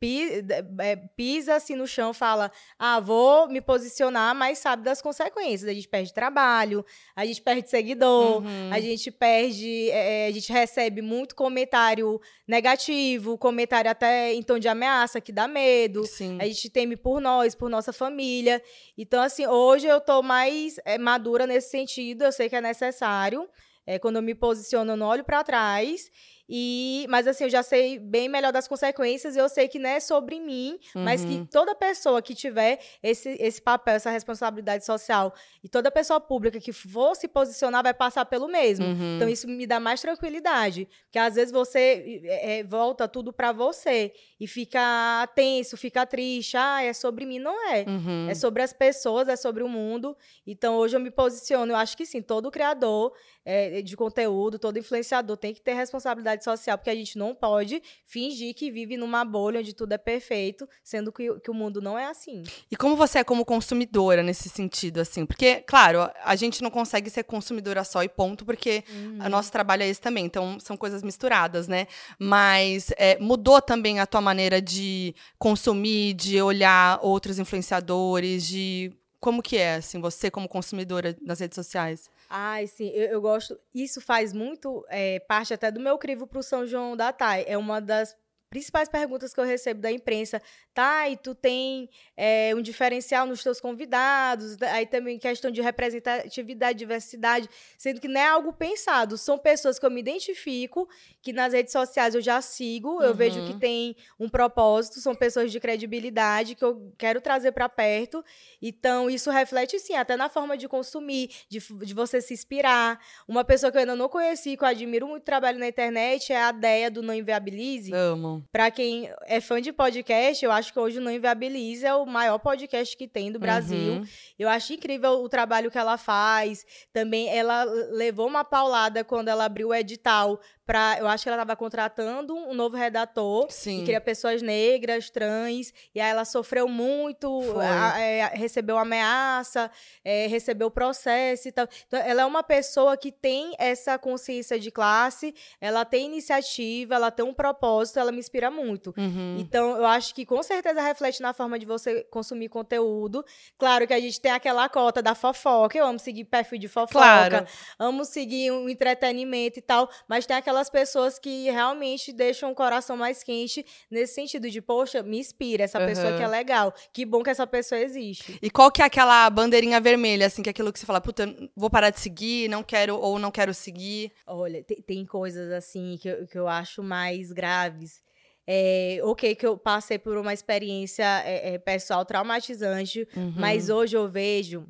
pi- é, pisa assim no chão, fala, ah, vou me posicionar, mas sabe das consequências. A gente perde trabalho, a gente perde seguidor, Uhum. a gente perde, é, a gente recebe muito comentário negativo, comentário até em tom de ameaça, que dá medo. Sim. A gente teme por nós, por nossa família. Então, assim, hoje eu tô mais é, madura nesse sentido. Eu sei que é necessário. É, quando eu me posiciono, eu não olho para trás. E, mas assim, eu já sei bem melhor das consequências e eu sei que não é sobre mim, mas Uhum. que toda pessoa que tiver esse, esse papel, essa responsabilidade social e toda pessoa pública que for se posicionar vai passar pelo mesmo. Uhum. Então isso me dá mais tranquilidade, porque às vezes você é, é, volta tudo para você e fica tenso, fica triste, ah, é sobre mim, não é. Uhum. É sobre as pessoas, é sobre o mundo. Então, hoje eu me posiciono. Eu acho que sim, todo criador é, de conteúdo, todo influenciador tem que ter responsabilidade social, porque a gente não pode fingir que vive numa bolha onde tudo é perfeito, sendo que, que o mundo não é assim. E como você é como consumidora nesse sentido, assim? Porque, claro, a- gente não consegue ser consumidora só e ponto, porque o nosso trabalho é esse também. Então, são coisas misturadas, né? Mas é, mudou também a tua maneira de consumir, de olhar outros influenciadores, de... Como que é, assim, você como consumidora nas redes sociais? Ai, sim, eu, eu gosto. Isso faz muito é, parte até do meu crivo pro São João da Thay. É uma das principais perguntas que eu recebo da imprensa, tá? E tu tem é, um diferencial nos teus convidados, aí também questão de representatividade, diversidade, sendo que não é algo pensado. São pessoas que eu me identifico, que nas redes sociais eu já sigo, eu vejo que Uhum. tem um propósito, são pessoas de credibilidade que eu quero trazer para perto. Então, isso reflete sim, até na forma de consumir, de, de você se inspirar. Uma pessoa que eu ainda não conheci, que eu admiro muito o trabalho na internet, é a Deia do Não Inviabilize. Amo. Pra quem é fã de podcast, eu acho que hoje o Não Inviabilize é o maior podcast que tem do Brasil. Uhum. Eu acho incrível o trabalho que ela faz. Também ela levou uma paulada quando ela abriu o edital para, eu acho que ela estava contratando um novo redator Sim. e queria pessoas negras, trans, e aí ela sofreu muito, a- é, recebeu ameaça, é, recebeu processo e tal. Então, ela é uma pessoa que tem essa consciência de classe, ela tem iniciativa, ela tem um propósito, ela me inspira muito. Uhum. Então, eu acho que com certeza reflete na forma de você consumir conteúdo. Claro que a gente tem aquela cota da fofoca. Eu amo seguir perfil de fofoca, Claro. amo seguir um entretenimento e tal, mas tem aquelas pessoas que realmente deixam o coração mais quente nesse sentido de, poxa, me inspira, essa pessoa Aham. que é legal. Que bom que essa pessoa existe. E qual que é aquela bandeirinha vermelha, assim, que é aquilo que você fala, puta, vou parar de seguir, não quero ou não quero seguir. Olha, te- tem, coisas assim que eu, que eu acho mais graves. É, ok, que eu passei por uma experiência é, é, pessoal traumatizante, Uhum. mas hoje eu vejo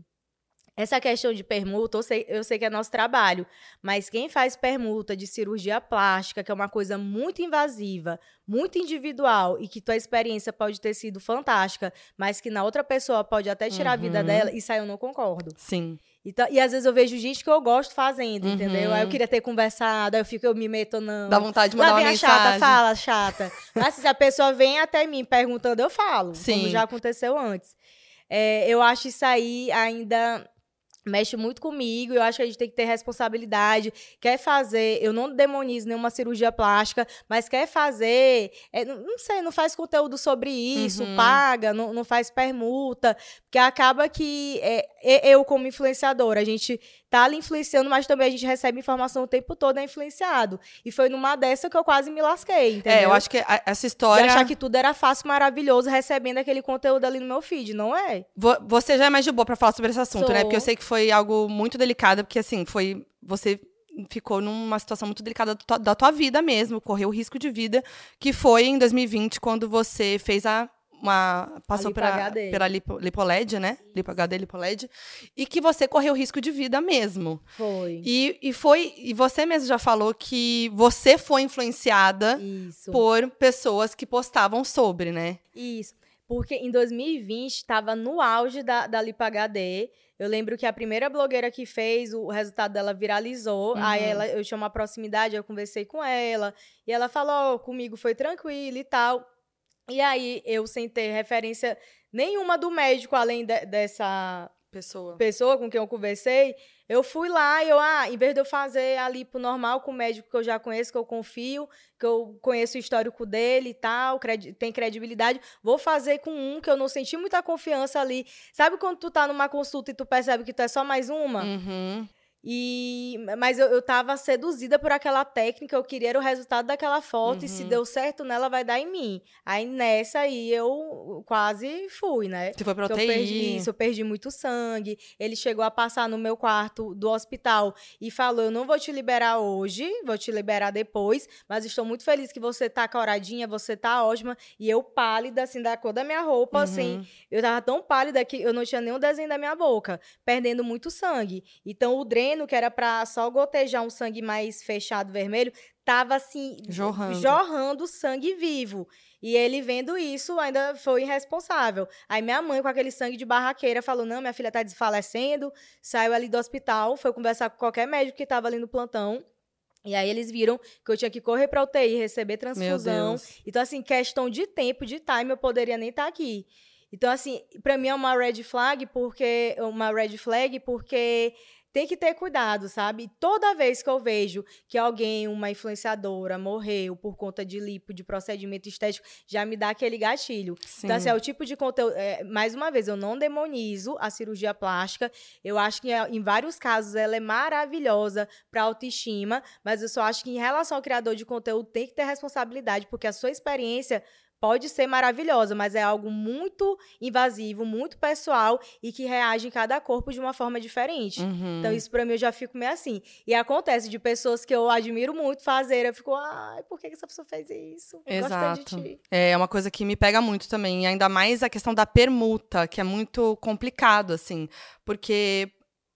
essa questão de permuta, eu sei, eu sei que é nosso trabalho, mas quem faz permuta de cirurgia plástica, que é uma coisa muito invasiva, muito individual e que tua experiência pode ter sido fantástica, mas que na outra pessoa pode até tirar a vida Uhum. dela, isso aí eu não concordo. Sim. Então, e às vezes eu vejo gente que eu gosto fazendo, entendeu? Aí eu Uhum. queria ter conversado, aí eu fico, eu me meto, não. Dá vontade de Lá mandar uma vem a mensagem. chata, fala, chata. Mas se a pessoa vem até mim perguntando, eu falo. Sim. Como já aconteceu antes. É, eu acho isso aí ainda mexe muito comigo. Eu acho que a gente tem que ter responsabilidade. Quer fazer, eu não demonizo nenhuma cirurgia plástica, mas quer fazer, é, não, sei, não faz conteúdo sobre isso, Uhum. paga, não, não faz permuta, porque acaba que é, eu, como influenciadora, a gente tá ali influenciando, mas também a gente recebe informação o tempo todo é influenciado. E foi numa dessa que eu quase me lasquei, entendeu? É, eu acho que a- essa De história. achar que tudo era fácil, maravilhoso, recebendo aquele conteúdo ali no meu feed, não é? Vo- Você já é mais de boa pra falar sobre esse assunto, né? Sou. Porque eu sei que foi algo muito delicado, porque assim, foi. Você ficou numa situação muito delicada da tua, da tua vida mesmo, correu risco de vida, que foi em 2020, quando você fez a. Uma, passou pela, pela lipo, lipoled, né? Lipo HD, lipoled. E que você correu risco de vida mesmo. Foi. E, e foi. E você mesmo já falou que você foi influenciada Isso. por pessoas que postavam sobre, né? Isso. Porque em 2020 estava no auge da, da Lipa HD. Eu lembro que a primeira blogueira que fez, o resultado dela viralizou. Uhum. Aí ela, eu tinha uma proximidade, eu conversei com ela. E ela falou: "Ó, comigo foi tranquilo e tal. E aí eu, sem ter referência nenhuma do médico, além de- dessa Pessoa. pessoa com quem eu conversei, eu fui lá e eu, ah, em vez de eu fazer a lipo normal com o médico que eu já conheço, que eu confio, que eu conheço o histórico dele e tal, credi- tem credibilidade, vou fazer com um que eu não senti muita confiança ali. Sabe quando tu tá numa consulta e tu percebe que tu é só mais uma? Uhum. E, mas eu, eu tava seduzida por aquela técnica, eu queria era o resultado daquela foto, e se Uhum. deu certo nela, vai dar em mim. Aí nessa aí eu quase fui, né? Você foi pra Que eu perdi isso, eu perdi muito sangue. Ele chegou a passar no meu quarto do hospital e falou: Eu não vou te liberar hoje, vou te liberar depois, mas estou muito feliz que você tá coradinha, você tá ótima. E eu pálida, assim, da cor da minha roupa, assim. Uhum. Eu tava tão pálida que eu não tinha nem o desenho da minha boca, perdendo muito sangue. Então o dreno, que era pra só gotejar um sangue mais fechado vermelho, tava assim, Jorrando. jorrando sangue vivo. E ele vendo isso ainda foi irresponsável. Aí minha mãe, com aquele sangue de barraqueira, falou: Não, minha filha tá desfalecendo. Saiu ali do hospital, foi conversar com qualquer médico que tava ali no plantão. E aí eles viram que eu tinha que correr pra UTI, receber transfusão. Então, assim, questão de tempo, de time, eu poderia nem estar aqui. Então, assim, para mim é uma red flag porque uma red flag porque tem que ter cuidado, sabe? Toda vez que eu vejo que alguém, uma influenciadora, morreu por conta de lipo, de procedimento estético, já me dá aquele gatilho. Sim. Então, assim, é o tipo de conteúdo. É, mais uma vez, eu não demonizo a cirurgia plástica. Eu acho que em vários casos ela é maravilhosa para autoestima, mas eu só acho que em relação ao criador de conteúdo tem que ter responsabilidade, porque a sua experiência pode ser maravilhosa, mas é algo muito invasivo, muito pessoal e que reage em cada corpo de uma forma diferente. Uhum. Então, isso para mim eu já fico meio assim. E acontece de pessoas que eu admiro muito fazer, eu fico, ai, por que essa pessoa fez isso? Exato. Ti. É uma coisa que me pega muito também, e ainda mais a questão da permuta, que é muito complicado, assim, porque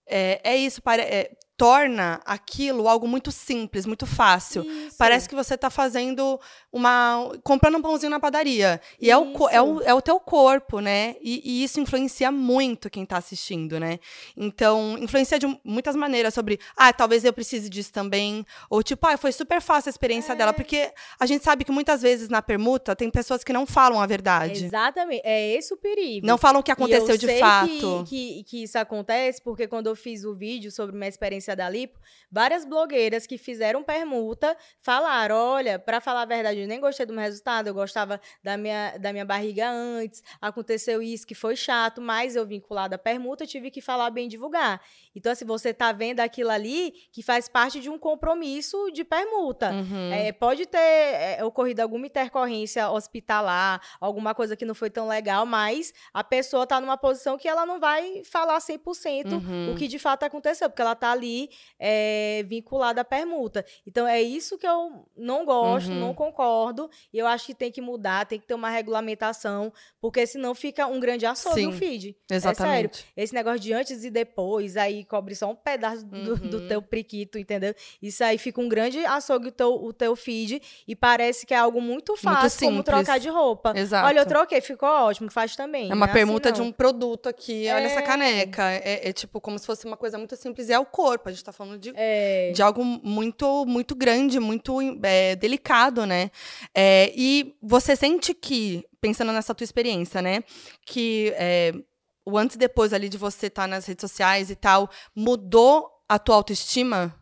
é, é isso, pare- é, torna aquilo algo muito simples, muito fácil. Isso. Parece que você está fazendo uma. comprando um pãozinho na padaria. E é o, é, o, é o teu corpo, né? E, e isso influencia muito quem está assistindo, né? Então, influencia de muitas maneiras sobre, ah, talvez eu precise disso também. Ou tipo, ah, foi super fácil a experiência dela. Porque a gente sabe que muitas vezes na permuta tem pessoas que não falam a verdade. Exatamente. É esse o perigo. Não falam o que aconteceu eu de fato. Que, que, que isso acontece porque quando eu fiz o vídeo sobre minha experiência da lipo, várias blogueiras que fizeram permuta falaram: olha, pra falar a verdade, eu nem gostei do meu resultado, eu gostava da minha, da minha barriga antes, aconteceu isso que foi chato, mas eu vinculada à permuta, tive que falar bem divulgar. Então, assim, você tá vendo aquilo ali que faz parte de um compromisso de permuta. Uhum. É, pode ter é, ocorrido alguma intercorrência hospitalar, alguma coisa que não foi tão legal, mas a pessoa tá numa posição que ela não vai falar 100% Uhum. o que de fato aconteceu, porque ela tá ali é, vinculada à permuta. Então, é isso que eu não gosto, Uhum. não concordo, e eu acho que tem que mudar, tem que ter uma regulamentação, porque senão fica um grande açougue no feed. Exatamente. É sério. Esse negócio de antes e depois, aí cobre só um pedaço do, do Uhum. teu priquito, entendeu? Isso aí fica um grande açougue o teu, o teu feed e parece que é algo muito fácil, como simples. trocar de roupa. Exato. Olha, eu troquei, ficou ótimo, faz também. É uma assim, permuta de não. um produto aqui. Olha essa É. caneca. É, é tipo como se fosse uma coisa muito simples. E é o corpo. A gente tá falando de, É, de algo muito, muito grande, muito é, delicado, né? É, e você sente que, pensando nessa tua experiência, né? Que é, o antes e depois ali de você estar nas redes sociais e tal, mudou a tua autoestima?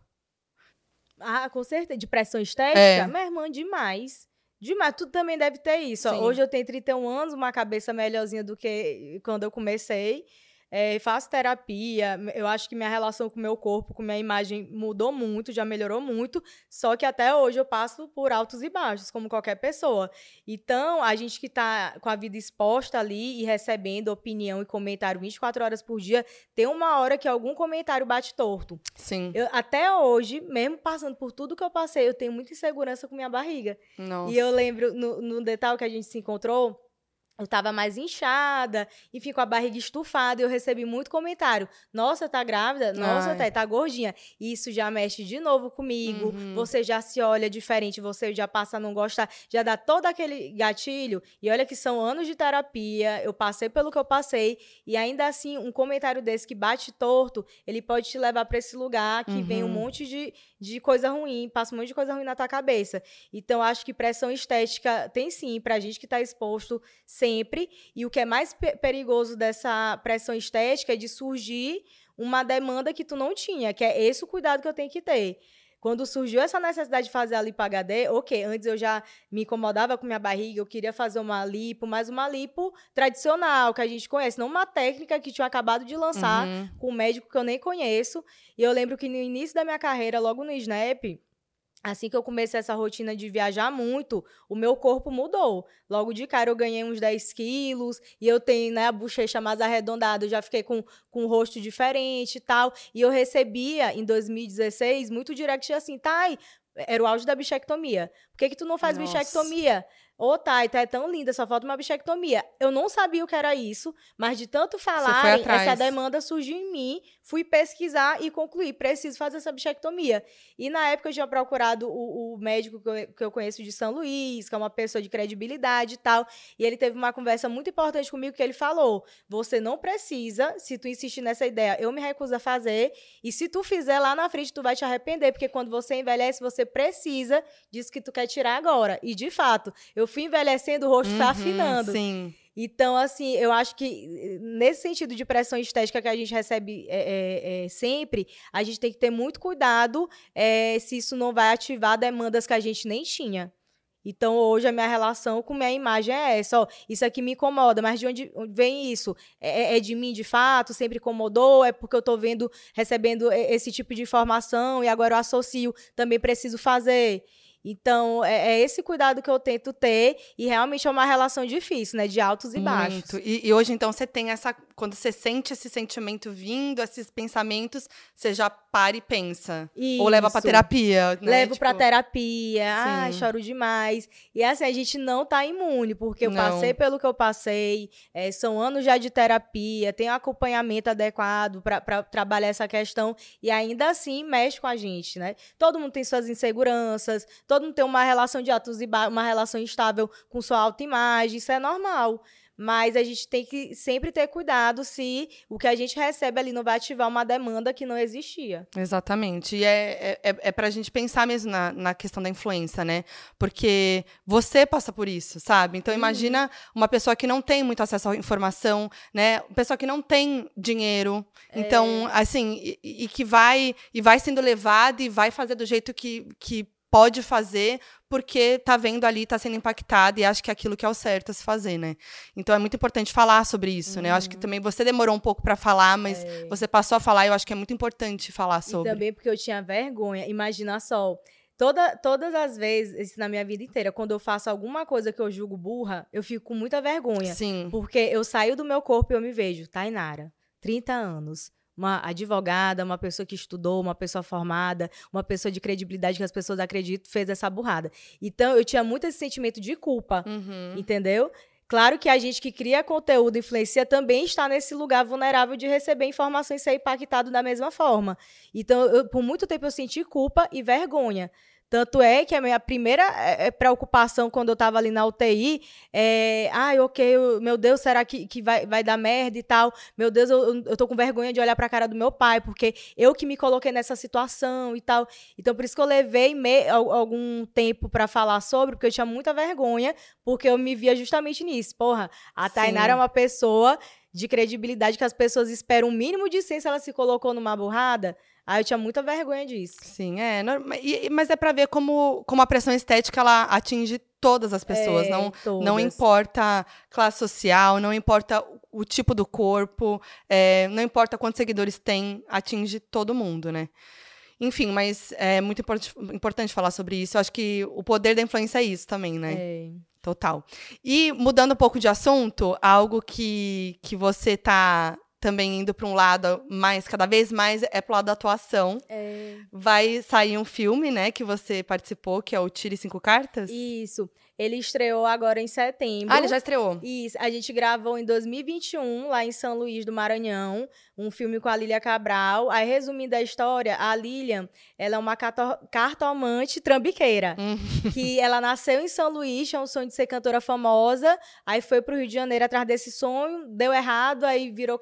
Ah, com certeza. De pressão estética? É. Minha irmã, demais. Demais. Tu também deve ter isso. Sim. Hoje eu tenho 31 anos, uma cabeça melhorzinha do que quando eu comecei. É, faço terapia. Eu acho que minha relação com o meu corpo, com minha imagem mudou muito, já melhorou muito. Só que até hoje eu passo por altos e baixos, como qualquer pessoa. Então, a gente que tá com a vida exposta ali e recebendo opinião e comentário 24 horas por dia, tem uma hora que algum comentário bate torto. Sim. Eu, até hoje, mesmo passando por tudo que eu passei, eu tenho muita insegurança com minha barriga. Nossa. E eu lembro, no, no detalhe que a gente se encontrou, eu tava mais inchada, enfim, com a barriga estufada, e eu recebi muito comentário. Nossa, tá grávida? Nossa, tá, tá gordinha. Isso já mexe de novo comigo. Uhum. Você já se olha diferente, você já passa a não gostar, já dá todo aquele gatilho. E olha que são anos de terapia, eu passei pelo que eu passei, e ainda assim, um comentário desse que bate torto, ele pode te levar pra esse lugar que vem um Uhum. monte de, de coisa ruim, passa um monte de coisa ruim na tua cabeça. Então, acho que pressão estética tem sim, pra gente que tá exposto sempre. E o que é mais pe- perigoso dessa pressão estética é de surgir uma demanda que tu não tinha, que é esse o cuidado que eu tenho que ter. Quando surgiu essa necessidade de fazer a lipo HD, ok, antes eu já me incomodava com minha barriga, eu queria fazer uma lipo, mas uma lipo tradicional, que a gente conhece, não uma técnica que tinha acabado de lançar Uhum. com um médico que eu nem conheço. E eu lembro que no início da minha carreira, logo no Snap, assim que eu comecei essa rotina de viajar muito, o meu corpo mudou. Logo de cara eu ganhei uns 10 quilos e eu tenho né, a bochecha mais arredondada, eu já fiquei com, com o rosto diferente e tal. E eu recebia, em 2016, muito direct assim, Thay, era o auge da bichectomia. Por que, que tu não faz Nossa. bichectomia? Ô, Thay, tá é tão linda, só falta uma bichectomia. Eu não sabia o que era isso, mas de tanto atrás. essa demanda surgiu em mim, fui pesquisar e concluí, preciso fazer essa bichectomia. E na época eu tinha procurado o, o médico que eu, que eu conheço de São Luís, que é uma pessoa de credibilidade e tal, e ele teve uma conversa muito importante comigo que ele falou: "Você não precisa, se tu insistir nessa ideia, eu me recuso a fazer, e se tu fizer lá na frente tu vai te arrepender, porque quando você envelhece, você precisa disso que tu quer tirar agora". E de fato, eu fui envelhecendo, o rosto Uhum, afinando. Sim. Então, assim, eu acho que nesse sentido de pressão estética que a gente recebe é, é, é, sempre, a gente tem que ter muito cuidado é, se isso não vai ativar demandas que a gente nem tinha. Então, hoje, a minha relação com minha imagem é essa. Ó, isso aqui me incomoda, mas de onde vem isso? É, é, é de mim, de fato? Sempre incomodou? É porque eu estou vendo, recebendo esse tipo de informação e agora eu associo, também preciso fazer. Então, é, é, esse cuidado que eu tento ter e realmente é uma relação difícil, né? De altos e baixos. Muito. E, e hoje, então, você tem essa. Quando você sente esse sentimento vindo, esses pensamentos, você já para e pensa. Isso. Ou leva pra terapia. Né? Levo tipo... pra terapia. Ah, choro demais. E assim, a gente não tá imune, porque eu não. passei pelo que eu passei. É, são anos já de terapia, tem acompanhamento adequado para trabalhar essa questão. E ainda assim mexe com a gente, né? Todo mundo tem suas inseguranças todo mundo tem uma relação de atos e uma relação instável com sua autoimagem, isso é normal. Mas a gente tem que sempre ter cuidado se o que a gente recebe ali não vai ativar uma demanda que não existia. Exatamente. E é, é, é para a gente pensar mesmo na, na questão da influência, né? Porque você passa por isso, sabe? Então, uhum. imagina uma pessoa que não tem muito acesso à informação, né? Uma pessoa que não tem dinheiro. É. Então, assim, e, e, que vai e vai sendo levada e vai fazer do jeito que, que pode fazer porque tá vendo ali, tá sendo impactado e acha que é aquilo que é o certo a se fazer, né? Então é muito importante falar sobre isso, uhum. né? Eu acho que uhum. também você demorou um pouco para falar, mas é. você passou a falar, e eu acho que é muito importante falar sobre. E também porque eu tinha vergonha. Imagina só, Toda, todas as vezes, na minha vida inteira, quando eu faço alguma coisa que eu julgo burra, eu fico com muita vergonha. Sim. Porque eu saio do meu corpo e eu me vejo, Tainara, 30 anos, uma advogada, uma pessoa que estudou, uma pessoa formada, uma pessoa de credibilidade que as pessoas acreditam, fez essa burrada. Então, eu tinha muito esse sentimento de culpa, uhum. entendeu? Claro que a gente que cria conteúdo, influencia, também está nesse lugar vulnerável de receber informações e ser impactado da mesma forma. Então, eu, por muito tempo eu senti culpa e vergonha. Tanto é que a minha primeira é, é, preocupação quando eu estava ali na UTI é, ai, ok, meu Deus, será que, que vai, vai dar merda e tal? Meu Deus, eu, eu tô com vergonha de olhar para a cara do meu pai, porque eu que me coloquei nessa situação e tal. Então, por isso que eu levei me, algum tempo para falar sobre, porque eu tinha muita vergonha, porque eu me via justamente nisso. Porra, a Tainara é uma pessoa de credibilidade que as pessoas esperam o um mínimo de ser se ela se colocou numa burrada. Aí eu tinha muita vergonha disso. Sim, é. mas é para ver como, como a pressão estética ela atinge todas as pessoas. É, não, todas. não importa classe social, não importa o tipo do corpo, é, não importa quantos seguidores tem, atinge todo mundo, né? Enfim, mas é muito import importante falar sobre isso. Eu acho que o poder da influência é isso também, né? É. Total. E mudando um pouco de assunto, algo que, que você tá também indo para um lado mais, cada vez mais, é pro lado da atuação. É. Vai sair um filme, né, que você participou, que é o Tire Cinco Cartas? Isso. Ele estreou agora em setembro. Ah, ele já estreou? Isso. A gente gravou em 2021, lá em São Luís do Maranhão, um filme com a Lília Cabral. Aí, resumindo a história, a Lília, ela é uma cartomante trambiqueira. Hum. que ela nasceu em São Luís, tinha um sonho de ser cantora famosa. Aí foi pro Rio de Janeiro atrás desse sonho, deu errado, aí virou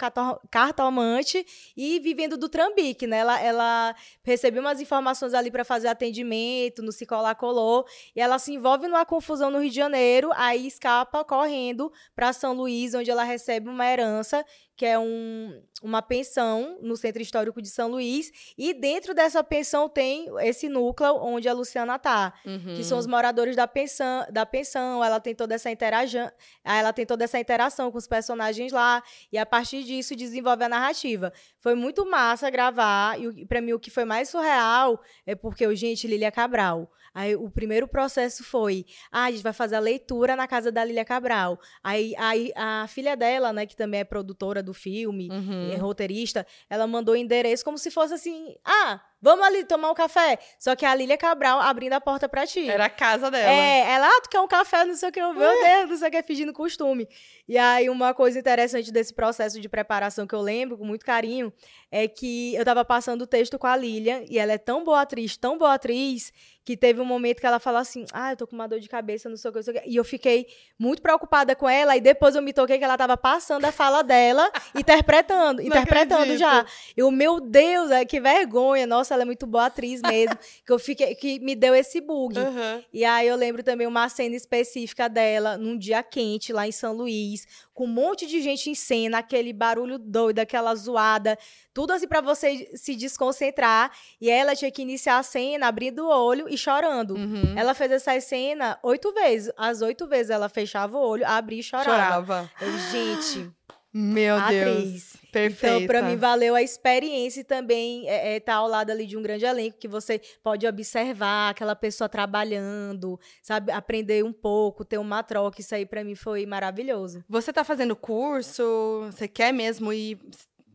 cartomante e vivendo do trambique, né? Ela, ela recebeu umas informações ali para fazer atendimento, no se colar colou, e ela se envolve numa confusão no Rio de Janeiro, aí escapa correndo para São Luís, onde ela recebe uma herança que é um, uma pensão no Centro Histórico de São Luís. E dentro dessa pensão tem esse núcleo onde a Luciana tá, uhum. que são os moradores da pensão, da pensão. Ela tem toda essa interação, ela tem toda essa interação com os personagens lá e a partir disso desenvolve a narrativa. Foi muito massa gravar e para mim o que foi mais surreal é porque o gente Lilia Cabral. Aí o primeiro processo foi, ah, a gente vai fazer a leitura na casa da Lilia Cabral. Aí, aí a filha dela, né, que também é produtora do filme, uhum. é roteirista, ela mandou o endereço como se fosse assim: ah, vamos ali tomar um café. Só que a Lília Cabral abrindo a porta pra ti. Era a casa dela. É, ela, ah, tu quer um café, não sei o que, meu Deus, não sei o que, fingindo costume. E aí, uma coisa interessante desse processo de preparação que eu lembro com muito carinho é que eu tava passando o texto com a Lília e ela é tão boa atriz, tão boa atriz, que teve um momento que ela falou assim: Ah, eu tô com uma dor de cabeça, não sei o que, não sei o que. E eu fiquei muito preocupada com ela, e depois eu me toquei que ela tava passando a fala dela, interpretando, interpretando já. Eu, meu Deus, é, que vergonha, nossa nossa, ela é muito boa atriz mesmo. que eu fiquei, que me deu esse bug. Uhum. E aí eu lembro também uma cena específica dela, num dia quente, lá em São Luís, com um monte de gente em cena, aquele barulho doido, aquela zoada, tudo assim para você se desconcentrar. E ela tinha que iniciar a cena abrindo o olho e chorando. Uhum. Ela fez essa cena oito vezes. As oito vezes ela fechava o olho, abria e chorava. Chorava. Eu, gente, Meu Deus. atriz. Perfeita. Então, pra mim, valeu a experiência e também é, é, tá ao lado ali de um grande elenco que você pode observar aquela pessoa trabalhando, sabe? Aprender um pouco, ter uma troca. Isso aí, pra mim, foi maravilhoso. Você tá fazendo curso? Você quer mesmo ir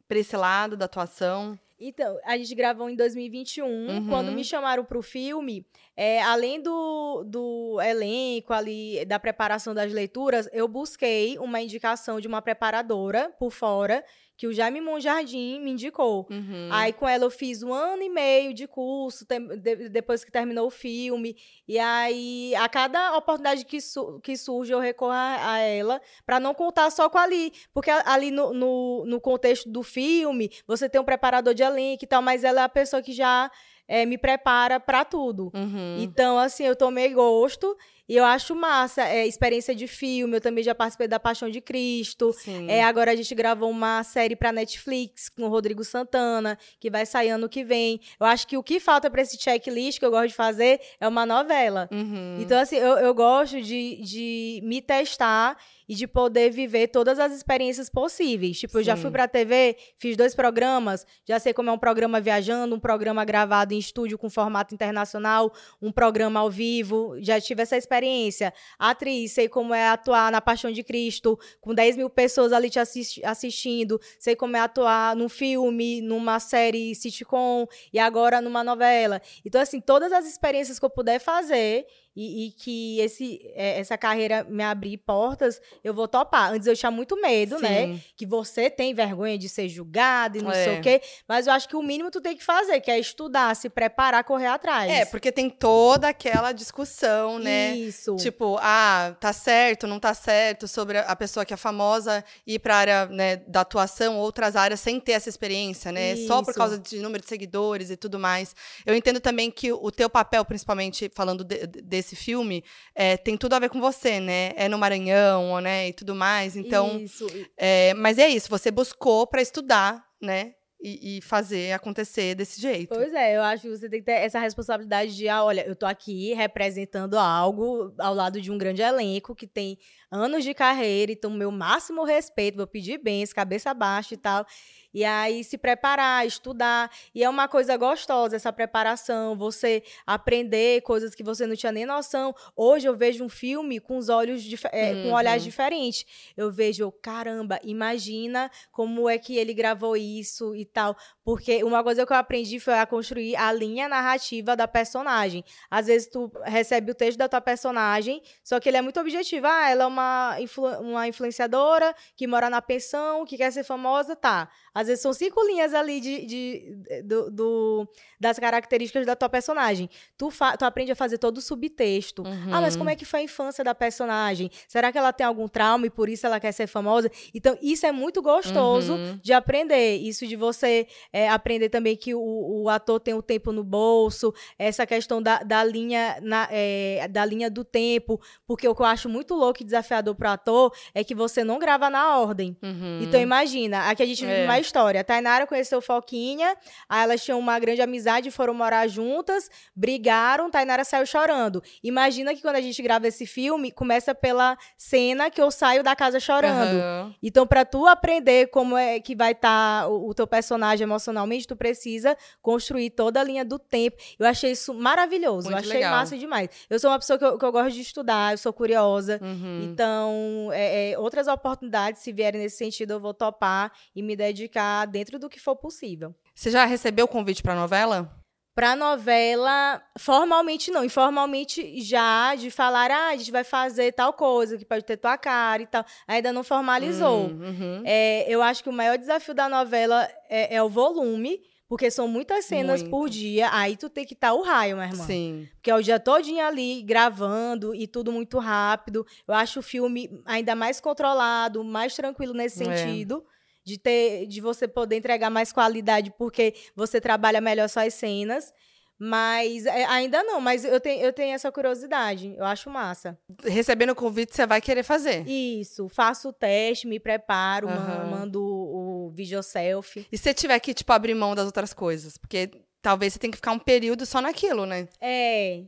pra esse lado da atuação? Então, a gente gravou em 2021. Uhum. Quando me chamaram pro filme, é, além do, do elenco ali, da preparação das leituras, eu busquei uma indicação de uma preparadora por fora, que o Jaime Monjardim me indicou. Uhum. Aí com ela eu fiz um ano e meio de curso, de- depois que terminou o filme. E aí, a cada oportunidade que, su- que surge, eu recorro a, a ela para não contar só com Ali. Porque ali no, no, no contexto do filme, você tem um preparador de elenco e tal, mas ela é a pessoa que já eh, me prepara para tudo. Uhum. Então, assim, eu tomei gosto e eu acho massa. É, experiência de filme, eu também já participei da Paixão de Cristo. Sim. É, agora a gente gravou uma série pra Netflix com o Rodrigo Santana, que vai sair ano que vem. Eu acho que o que falta pra esse checklist que eu gosto de fazer é uma novela. Uhum. Então, assim, eu, eu gosto de, de me testar e de poder viver todas as experiências possíveis. Tipo, eu já Sim. fui pra TV, fiz dois programas, já sei como é um programa viajando, um programa gravado em estúdio com formato internacional, um programa ao vivo, já tive essa experiência. Atriz, sei como é atuar na Paixão de Cristo, com 10 mil pessoas ali te assisti- assistindo, sei como é atuar num filme, numa série sitcom e agora numa novela. Então, assim, todas as experiências que eu puder fazer e, e que esse, é, essa carreira me abrir portas, eu vou topar. Antes eu tinha muito medo, né? Sim. Que você tem vergonha de ser julgado e não É. sei o quê. Mas eu acho que o mínimo tu tem que fazer, que é estudar, se preparar, correr atrás. É, porque tem toda aquela discussão, né? Isso. Tipo, ah, tá certo, não tá certo, sobre a- pessoa que é famosa ir pra área né, da atuação, outras áreas, sem ter essa experiência, né? Só por Isso. causa de número de seguidores e tudo mais. Eu entendo também que o teu papel, principalmente falando de- de- desse filme, é, tem tudo a ver com você, né? É no Maranhão, né? E tudo mais. Então, Isso. é, mas é isso, você buscou pra estudar, né? E, e fazer acontecer desse jeito. Pois é, eu acho que você tem que ter essa responsabilidade de, ah, olha, eu tô aqui representando algo ao lado de um grande elenco que tem anos de carreira, então meu máximo respeito, vou pedir bens, cabeça baixa e tal. E aí se preparar, estudar. E é uma coisa gostosa essa preparação, você aprender coisas que você não tinha nem noção. Hoje eu vejo um filme com os olhos é, com olhares diferentes. Eu vejo, caramba, imagina como é que ele gravou isso e tal. Porque uma coisa que eu aprendi foi a construir a linha narrativa da personagem. Às vezes tu recebe o texto da tua personagem, só que ele é muito objetivo. Ah, ela é uma, influ- uma influenciadora que mora na pensão, que quer ser famosa, tá. Às vezes são cinco linhas ali de, de- do, do- das características da tua personagem. Tu, fa- tu aprende a fazer todo o subtexto. Ah, mas como é que foi a infância da personagem? Será que ela tem algum trauma e por isso ela quer ser famosa? Então, isso é muito gostoso de aprender. Isso de você é, aprender também que o, o ator tem o tempo no bolso, essa questão da, da linha na- é, da linha do tempo, porque o que eu acho muito louco e desafiador pro ator é que você não grava na ordem. Então imagina, aqui a gente vive É. uma história. A Tainara conheceu Foquinha, aí elas tinham uma grande amizade, foram morar juntas, brigaram, Tainara saiu chorando. Imagina que quando a gente grava esse filme, começa pela cena que eu saio da casa chorando. Aham. Então, pra tu aprender como é que vai estar o, o teu personagem emocionalmente, tu precisa construir toda a linha do tempo. Eu achei isso maravilhoso. Muito eu achei legal. massa demais. Eu sou uma pessoa que eu, que eu gosto de estudar, eu sou curiosa. Uhum. Então, é, é, outras oportunidades, se vierem nesse sentido, eu vou topar e me dedicar dentro do que for possível. Você já recebeu o convite pra novela? Pra novela, formalmente não. Informalmente já, de falar, ah, a gente vai fazer tal coisa, que pode ter tua cara e tal. Ainda não formalizou. Hum, uhum. É, eu acho que o maior desafio da novela é, é o volume, porque são muitas cenas Muito. por dia. Aí tu tem que estar o raio, minha irmã. Sim. Porque é o dia todinho ali gravando e tudo muito rápido. Eu acho o filme ainda mais controlado, mais tranquilo nesse É. de ter, de você poder entregar mais qualidade porque você trabalha melhor suas cenas. Mas é, ainda não, mas eu tenho, eu tenho essa curiosidade. Eu acho massa. Recebendo o convite, você vai querer fazer. Isso, faço o teste, me preparo, Aham. mando o, o vídeo selfie. E se você tiver que, tipo, abrir mão das outras coisas? Porque talvez você tenha que ficar um período só naquilo, né? É.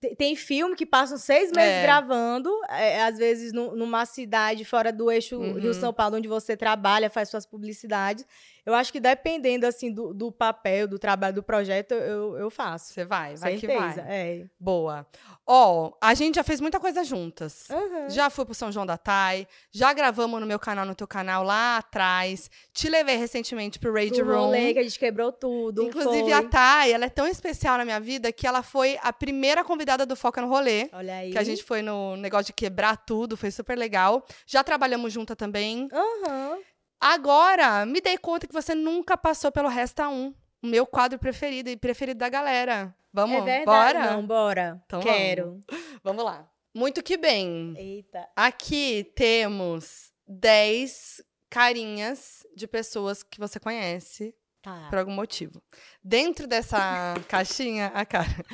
te- Tem filme que passam seis meses É. gravando, é, às vezes nu- numa cidade fora do eixo Uhum. Rio-São Paulo, onde você trabalha, faz suas publicidades. Eu acho que dependendo, assim, do, do papel, do trabalho, do projeto, eu, eu faço. Você vai, vai Certeza, que vai. é. Boa. Ó, a gente já fez muita coisa juntas. Aham. Já fui pro São João da Tai, já gravamos no meu canal, no teu canal lá atrás. Te levei recentemente pro Rage Room. rolê que a gente quebrou tudo. Inclusive, foi. a Thay, ela é tão especial na minha vida que ela foi a primeira convidada do Foca no Rolê. Olha aí. Que a gente foi no negócio de quebrar tudo, foi super legal. Já trabalhamos junta também. Aham. Agora, me dei conta que você nunca passou pelo Resta 1. O meu quadro preferido e preferido da galera. Vamos, É verdade. bora? Não, bora. Então Quero. Vamos lá. Muito que bem. Eita. Aqui temos 10 carinhas de pessoas que você conhece Tá. por algum motivo. Dentro dessa caixinha, a cara,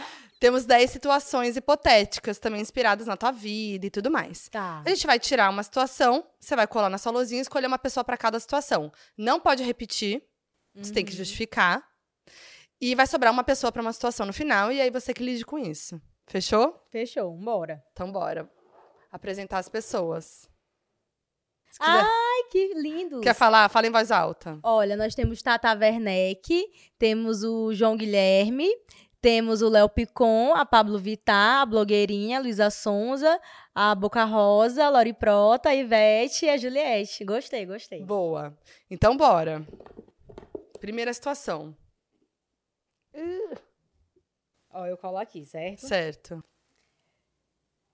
temos 10 situações hipotéticas também inspiradas na tua vida e tudo mais. Tá. A gente vai tirar uma situação, você vai colar na sua luzinha e escolher uma pessoa para cada situação. Não pode repetir, você tem que justificar. E vai sobrar uma pessoa para uma situação no final e aí você que lide com isso. Fechou? Fechou, bora. Então bora. Apresentar as pessoas. Ai, que lindo. Quer falar? Fala em voz alta. Olha, nós temos Tata Werneck, temos o João Guilherme, temos o Léo Picon, a Pablo Vittar, a blogueirinha, a Luísa Sonza, a Boca Rosa, a Lori Prota, a Ivete e a Juliette. Gostei, gostei. Boa. Então bora. Primeira situação. Ó, eu colo aqui, certo? Certo.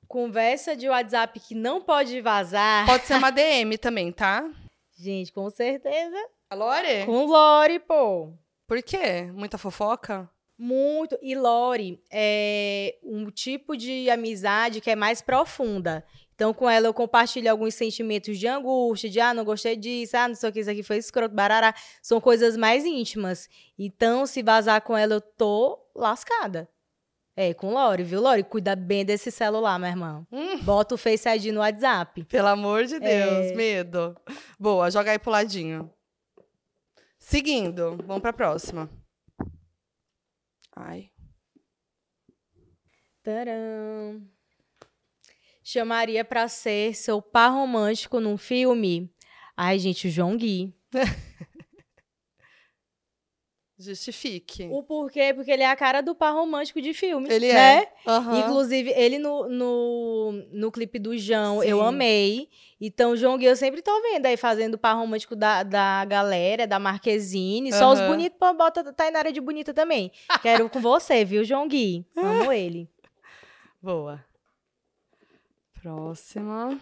Conversa de WhatsApp que não pode vazar. Pode ser uma DM também, tá? Gente, com certeza. A Lore? Com Lori, pô. Por quê? Muita fofoca? Muito. E Lori é um tipo de amizade que é mais profunda. Então, com ela, eu compartilho alguns sentimentos de angústia, de ah, não gostei disso, ah, não sei o que, isso aqui foi escroto, barará. São coisas mais íntimas. Então, se vazar com ela, eu tô lascada. É, com Lori, viu, Lori? Cuida bem desse celular, meu irmão. Hum. Bota o Face ID no WhatsApp. Pelo amor de Deus, É. medo. Boa, joga aí pro ladinho. Seguindo, vamos pra próxima. Ai. Tcharam. Chamaria pra ser seu par romântico num filme? Ai, gente, o João Gui. Justifique. O porquê? Porque ele é a cara do par romântico de filme. Ele né? é. Aham. Inclusive, ele no, no, no clipe do João, eu Sim. amei. Então, o João Gui, eu sempre tô vendo aí fazendo o par romântico da, da galera, da Marquezine. Só os bonitos, bota Tainara de bonita também. Quero com você, viu, João Gui? Amo ele. Boa. Próxima.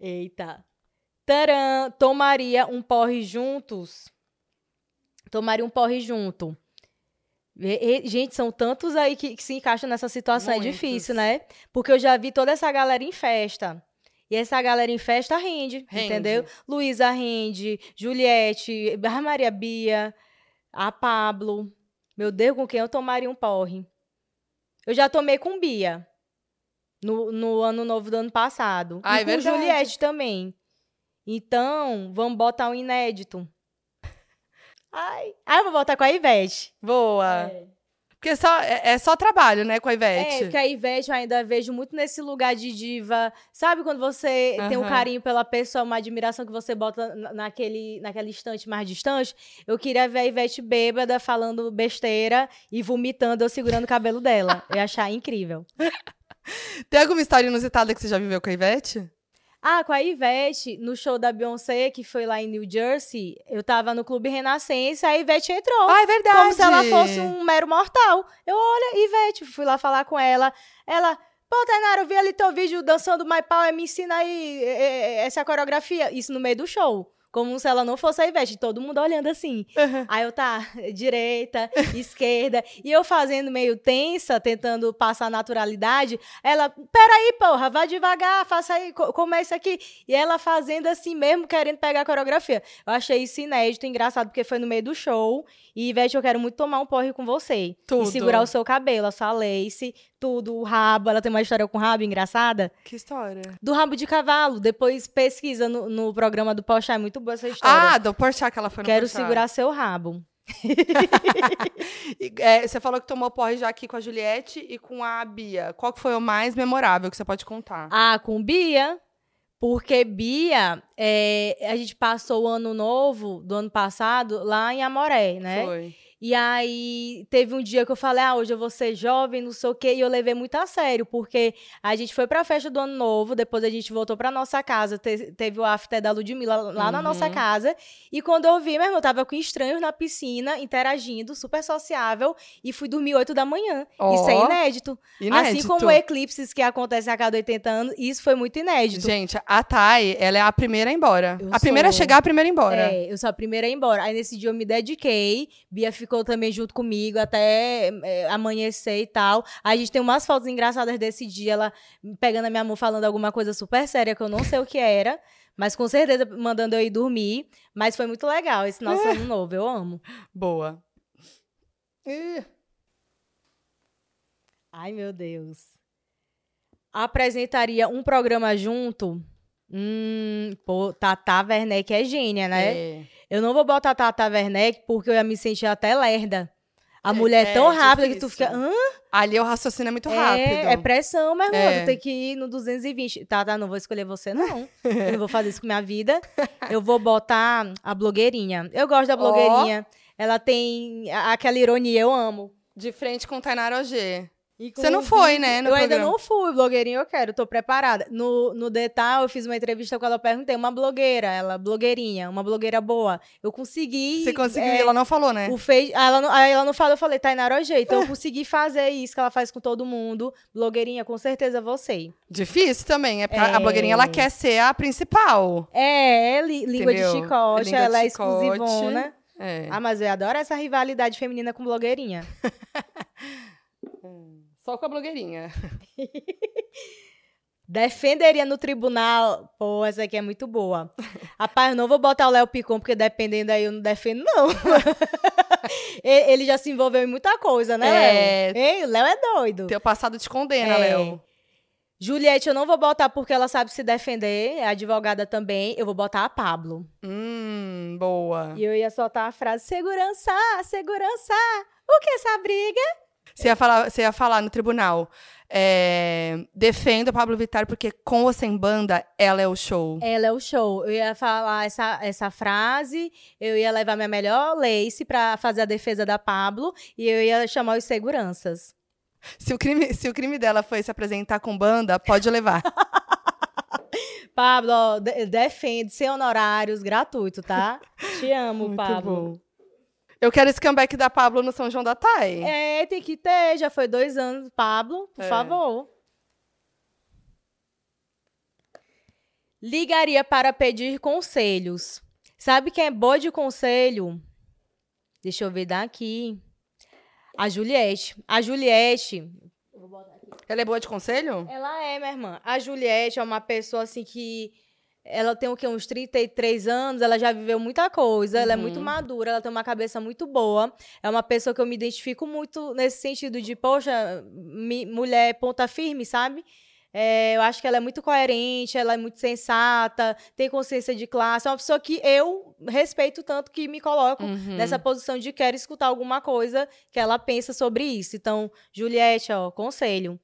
Eita. Taran, tomaria um porre juntos? Tomaria um porre junto. E- e- Gente, são tantos aí que, que se encaixam nessa situação. É Muitos. difícil, né? Porque eu já vi toda essa galera em festa. E essa galera em festa rende, Rende. entendeu? Luísa rende, Juliette, Maria Bia, a Pablo. Meu Deus, com quem eu tomaria um porre? Eu já tomei com Bia. No, no ano novo do ano passado. Ah, e é com verdade. Juliette também. Então, vamos botar um inédito. Ai, ah, eu vou botar com a Ivete. Boa. É. Porque só, é, é só trabalho, né, com a É, Ivete. porque a Ivete eu ainda vejo muito nesse lugar de diva. Sabe quando você tem um carinho pela pessoa, uma admiração que você bota na- naquele, naquele instante mais distante? Eu queria ver a Ivete bêbada falando besteira e vomitando, eu segurando o cabelo dela. Eu ia achar incrível. Tem alguma história inusitada que você já viveu com a Ivete? Ah, com a Ivete, no show da Beyoncé, que foi lá em New Jersey, eu tava no Clube Renascença, a Ivete entrou. Ah, é verdade. Como se ela fosse um mero mortal. Eu, olha, Ivete, fui lá falar com ela. Ela, pô, Tainara, eu vi ali teu vídeo dançando My Power, me ensina aí é, é, essa coreografia. Isso no meio do show. Como se ela não fosse a Ivete, todo mundo olhando assim. Aí eu tá, direita, esquerda, e eu fazendo meio tensa, tentando passar naturalidade. Ela, peraí, porra, vai devagar, faça aí, co comece aqui. E ela fazendo assim mesmo, querendo pegar a coreografia. Eu achei isso inédito, engraçado, porque foi no meio do show. E, Ivete, eu quero muito tomar um porre com você. Tudo. E segurar o seu cabelo, a sua lace, tudo, o rabo. Ela tem uma história com rabo engraçada. Que história? Do rabo de cavalo. Depois pesquisa no, no programa do Porsche. É muito boa essa história. Ah, do Porchat que ela foi no Quero Porchat. segurar seu rabo. É, você falou que tomou porre já aqui com a Juliette e com a Bia. Qual que foi o mais memorável que você pode contar? Ah, com Bia. Porque Bia, é, a gente passou o ano novo do ano passado lá em Amoré, né? Foi. E aí teve um dia que eu falei, ah, hoje eu vou ser jovem, não sei o quê, e eu levei muito a sério, porque a gente foi pra festa do ano novo, depois a gente voltou pra nossa casa, te- teve o after da Ludmilla lá na nossa casa, e quando eu vi, meu irmão, eu tava com estranhos na piscina, interagindo, super sociável, e fui dormir 8 da manhã. Isso é inédito. Inédito. Assim como eclipses que acontecem a cada 80 anos, isso foi muito inédito. Gente, a Thay, ela é a primeira a ir embora. Eu a primeira a sou. chegar, a primeira a ir embora. É, eu sou a primeira a ir embora. Aí nesse dia eu me dediquei. Bia ficou também junto comigo até é, amanhecer e tal. Aí a gente tem umas fotos engraçadas desse dia, ela pegando a minha mão falando alguma coisa super séria que eu não sei o que era. Mas com certeza mandando eu ir dormir. Mas foi muito legal esse nosso ano novo. Eu amo. Boa. Ih, Ai, meu Deus. Apresentaria um programa junto. Hum, pô, Tata Werneck é gênia, né? é. Eu não vou botar Tata Werneck porque eu ia me sentir até lerda. A É, mulher é é tão rápida que tu fica. Hã? Ali o raciocínio é muito É, rápido. é pressão, meu irmão. É. Tu tem que ir no 220. Tá, tá, não vou escolher você, não. eu não vou fazer isso com minha vida. Eu vou botar a blogueirinha. Eu gosto da blogueirinha. Ela tem aquela ironia, eu amo. De frente com Tainara OG. Você não foi, né, eu ainda programa? não fui, blogueirinha eu quero, tô preparada. No, no Detal, eu fiz uma entrevista com ela, eu perguntei, uma blogueira, ela, blogueirinha, uma blogueira boa. Eu consegui... Você conseguiu, é, ela não falou, né? O fez, aí ela, não, aí ela não falou, eu falei, Tainara Ojê. Então eu consegui fazer isso que ela faz com todo mundo. Blogueirinha, com certeza você. Difícil também. É porque a- É. blogueirinha, ela quer ser a principal. É, é li- língua Entendeu? de chicote, Língua ela de é exclusivona. É. Ah, mas eu adoro essa rivalidade feminina com blogueirinha. Só com a blogueirinha. Defenderia no tribunal. Pô, essa aqui é muito boa. Rapaz, eu não vou botar o Léo Picon, porque dependendo aí eu não defendo, não. Ele já se envolveu em muita coisa, né, É. Léo? Ei, o Léo é doido. Teu passado te condena, É. Léo. Juliette, eu não vou botar porque ela sabe se defender, é advogada também. Eu vou botar a Pablo. Hum, boa. E eu ia soltar a frase: segurança, segurança. O que é essa briga? Você ia falar, você ia falar no tribunal. É, defendo a Pablo Vittar porque com ou sem banda, ela é o show. Ela é o show. Eu ia falar essa, essa frase, eu ia levar minha melhor lace pra fazer a defesa da Pablo e eu ia chamar os seguranças. Se o, crime, se o crime dela foi se apresentar com banda, pode levar. Pablo, defende sem honorários, gratuito, tá? Te amo, Muito Pablo. bom. Eu quero esse comeback da Pablo no São João da Thay. É, tem que ter, já foi dois anos, Pablo, por É. favor. Ligaria para pedir conselhos. Sabe quem é boa de conselho? Deixa eu ver daqui. A Juliette. A Juliette, Ela é boa de conselho? ela é, minha irmã. A Juliette é uma pessoa assim que. Ela tem o quê? Uns 33 anos, ela já viveu muita coisa, ela é muito madura, ela tem uma cabeça muito boa. É uma pessoa que eu me identifico muito nesse sentido de, poxa, mi- mulher ponta firme, sabe? É, eu acho que ela é muito coerente, ela é muito sensata, tem consciência de classe. É uma pessoa que eu respeito tanto que me coloco Uhum. nessa posição de quero escutar alguma coisa que ela pensa sobre isso. Então, Juliette, ó, conselho.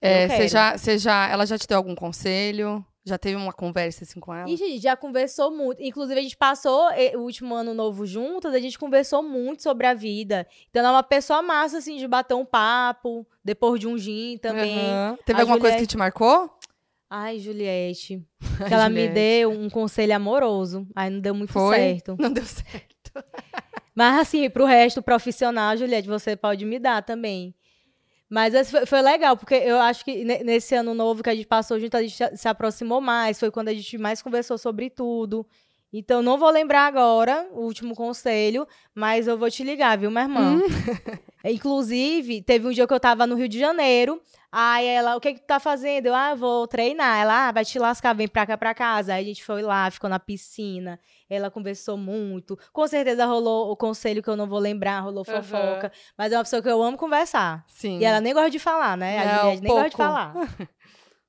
É, você já, você já, ela já te deu algum conselho? Já teve uma conversa assim com ela? E gente, já conversou muito. Inclusive, a gente passou eh, o último ano novo juntas, a gente conversou muito sobre a vida. Então, ela é uma pessoa massa, assim, de bater um papo, depois de um gin também. Aham. Teve A alguma coisa Juliette- que te marcou? Ai, Juliette. Que ela me Juliette. deu um conselho amoroso. Aí não deu muito Foi? certo. Não deu certo. Mas, assim, pro resto profissional, Juliette, você pode me dar também. Mas foi, foi legal, porque eu acho que ne- nesse ano novo que a gente passou junto, a gente se- se aproximou mais. Foi quando a gente mais conversou sobre tudo. Então, não vou lembrar agora o último conselho, mas eu vou te ligar, viu, minha irmã? Inclusive, teve um dia que eu tava no Rio de Janeiro, Aí ela, o que que tu tá fazendo? Eu, ah, vou treinar. Ela, ah, vai te lascar, vem pra cá, pra casa. Aí a gente foi lá, ficou na piscina. Ela conversou muito. Com certeza rolou o conselho que eu não vou lembrar, rolou fofoca. Uhum. Mas é uma pessoa que eu amo conversar. Sim. E ela nem gosta de falar, né? A Juliette nem gosta de falar.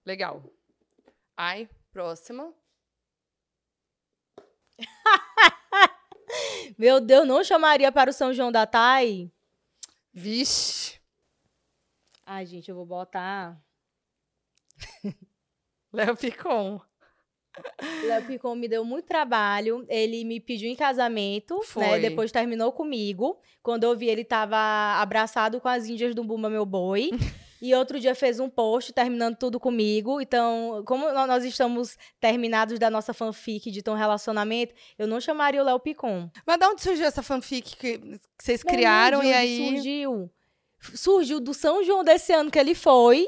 Legal. Ai, próxima. Meu Deus, não chamaria para o São João da Tai? Vixe. Ai, gente, eu vou botar. Léo Picon. Léo Picon me deu muito trabalho. Ele me pediu em casamento, né? Foi. né? Depois terminou comigo. Quando eu vi, ele tava abraçado com as índias do Bumba Meu Boi. e outro dia fez um post terminando tudo comigo. Então, como nós estamos terminados da nossa fanfic de tão relacionamento, eu não chamaria o Léo Picon. Mas de onde surgiu essa fanfic que vocês criaram e aí? Surgiu surgiu do São João desse ano que ele foi.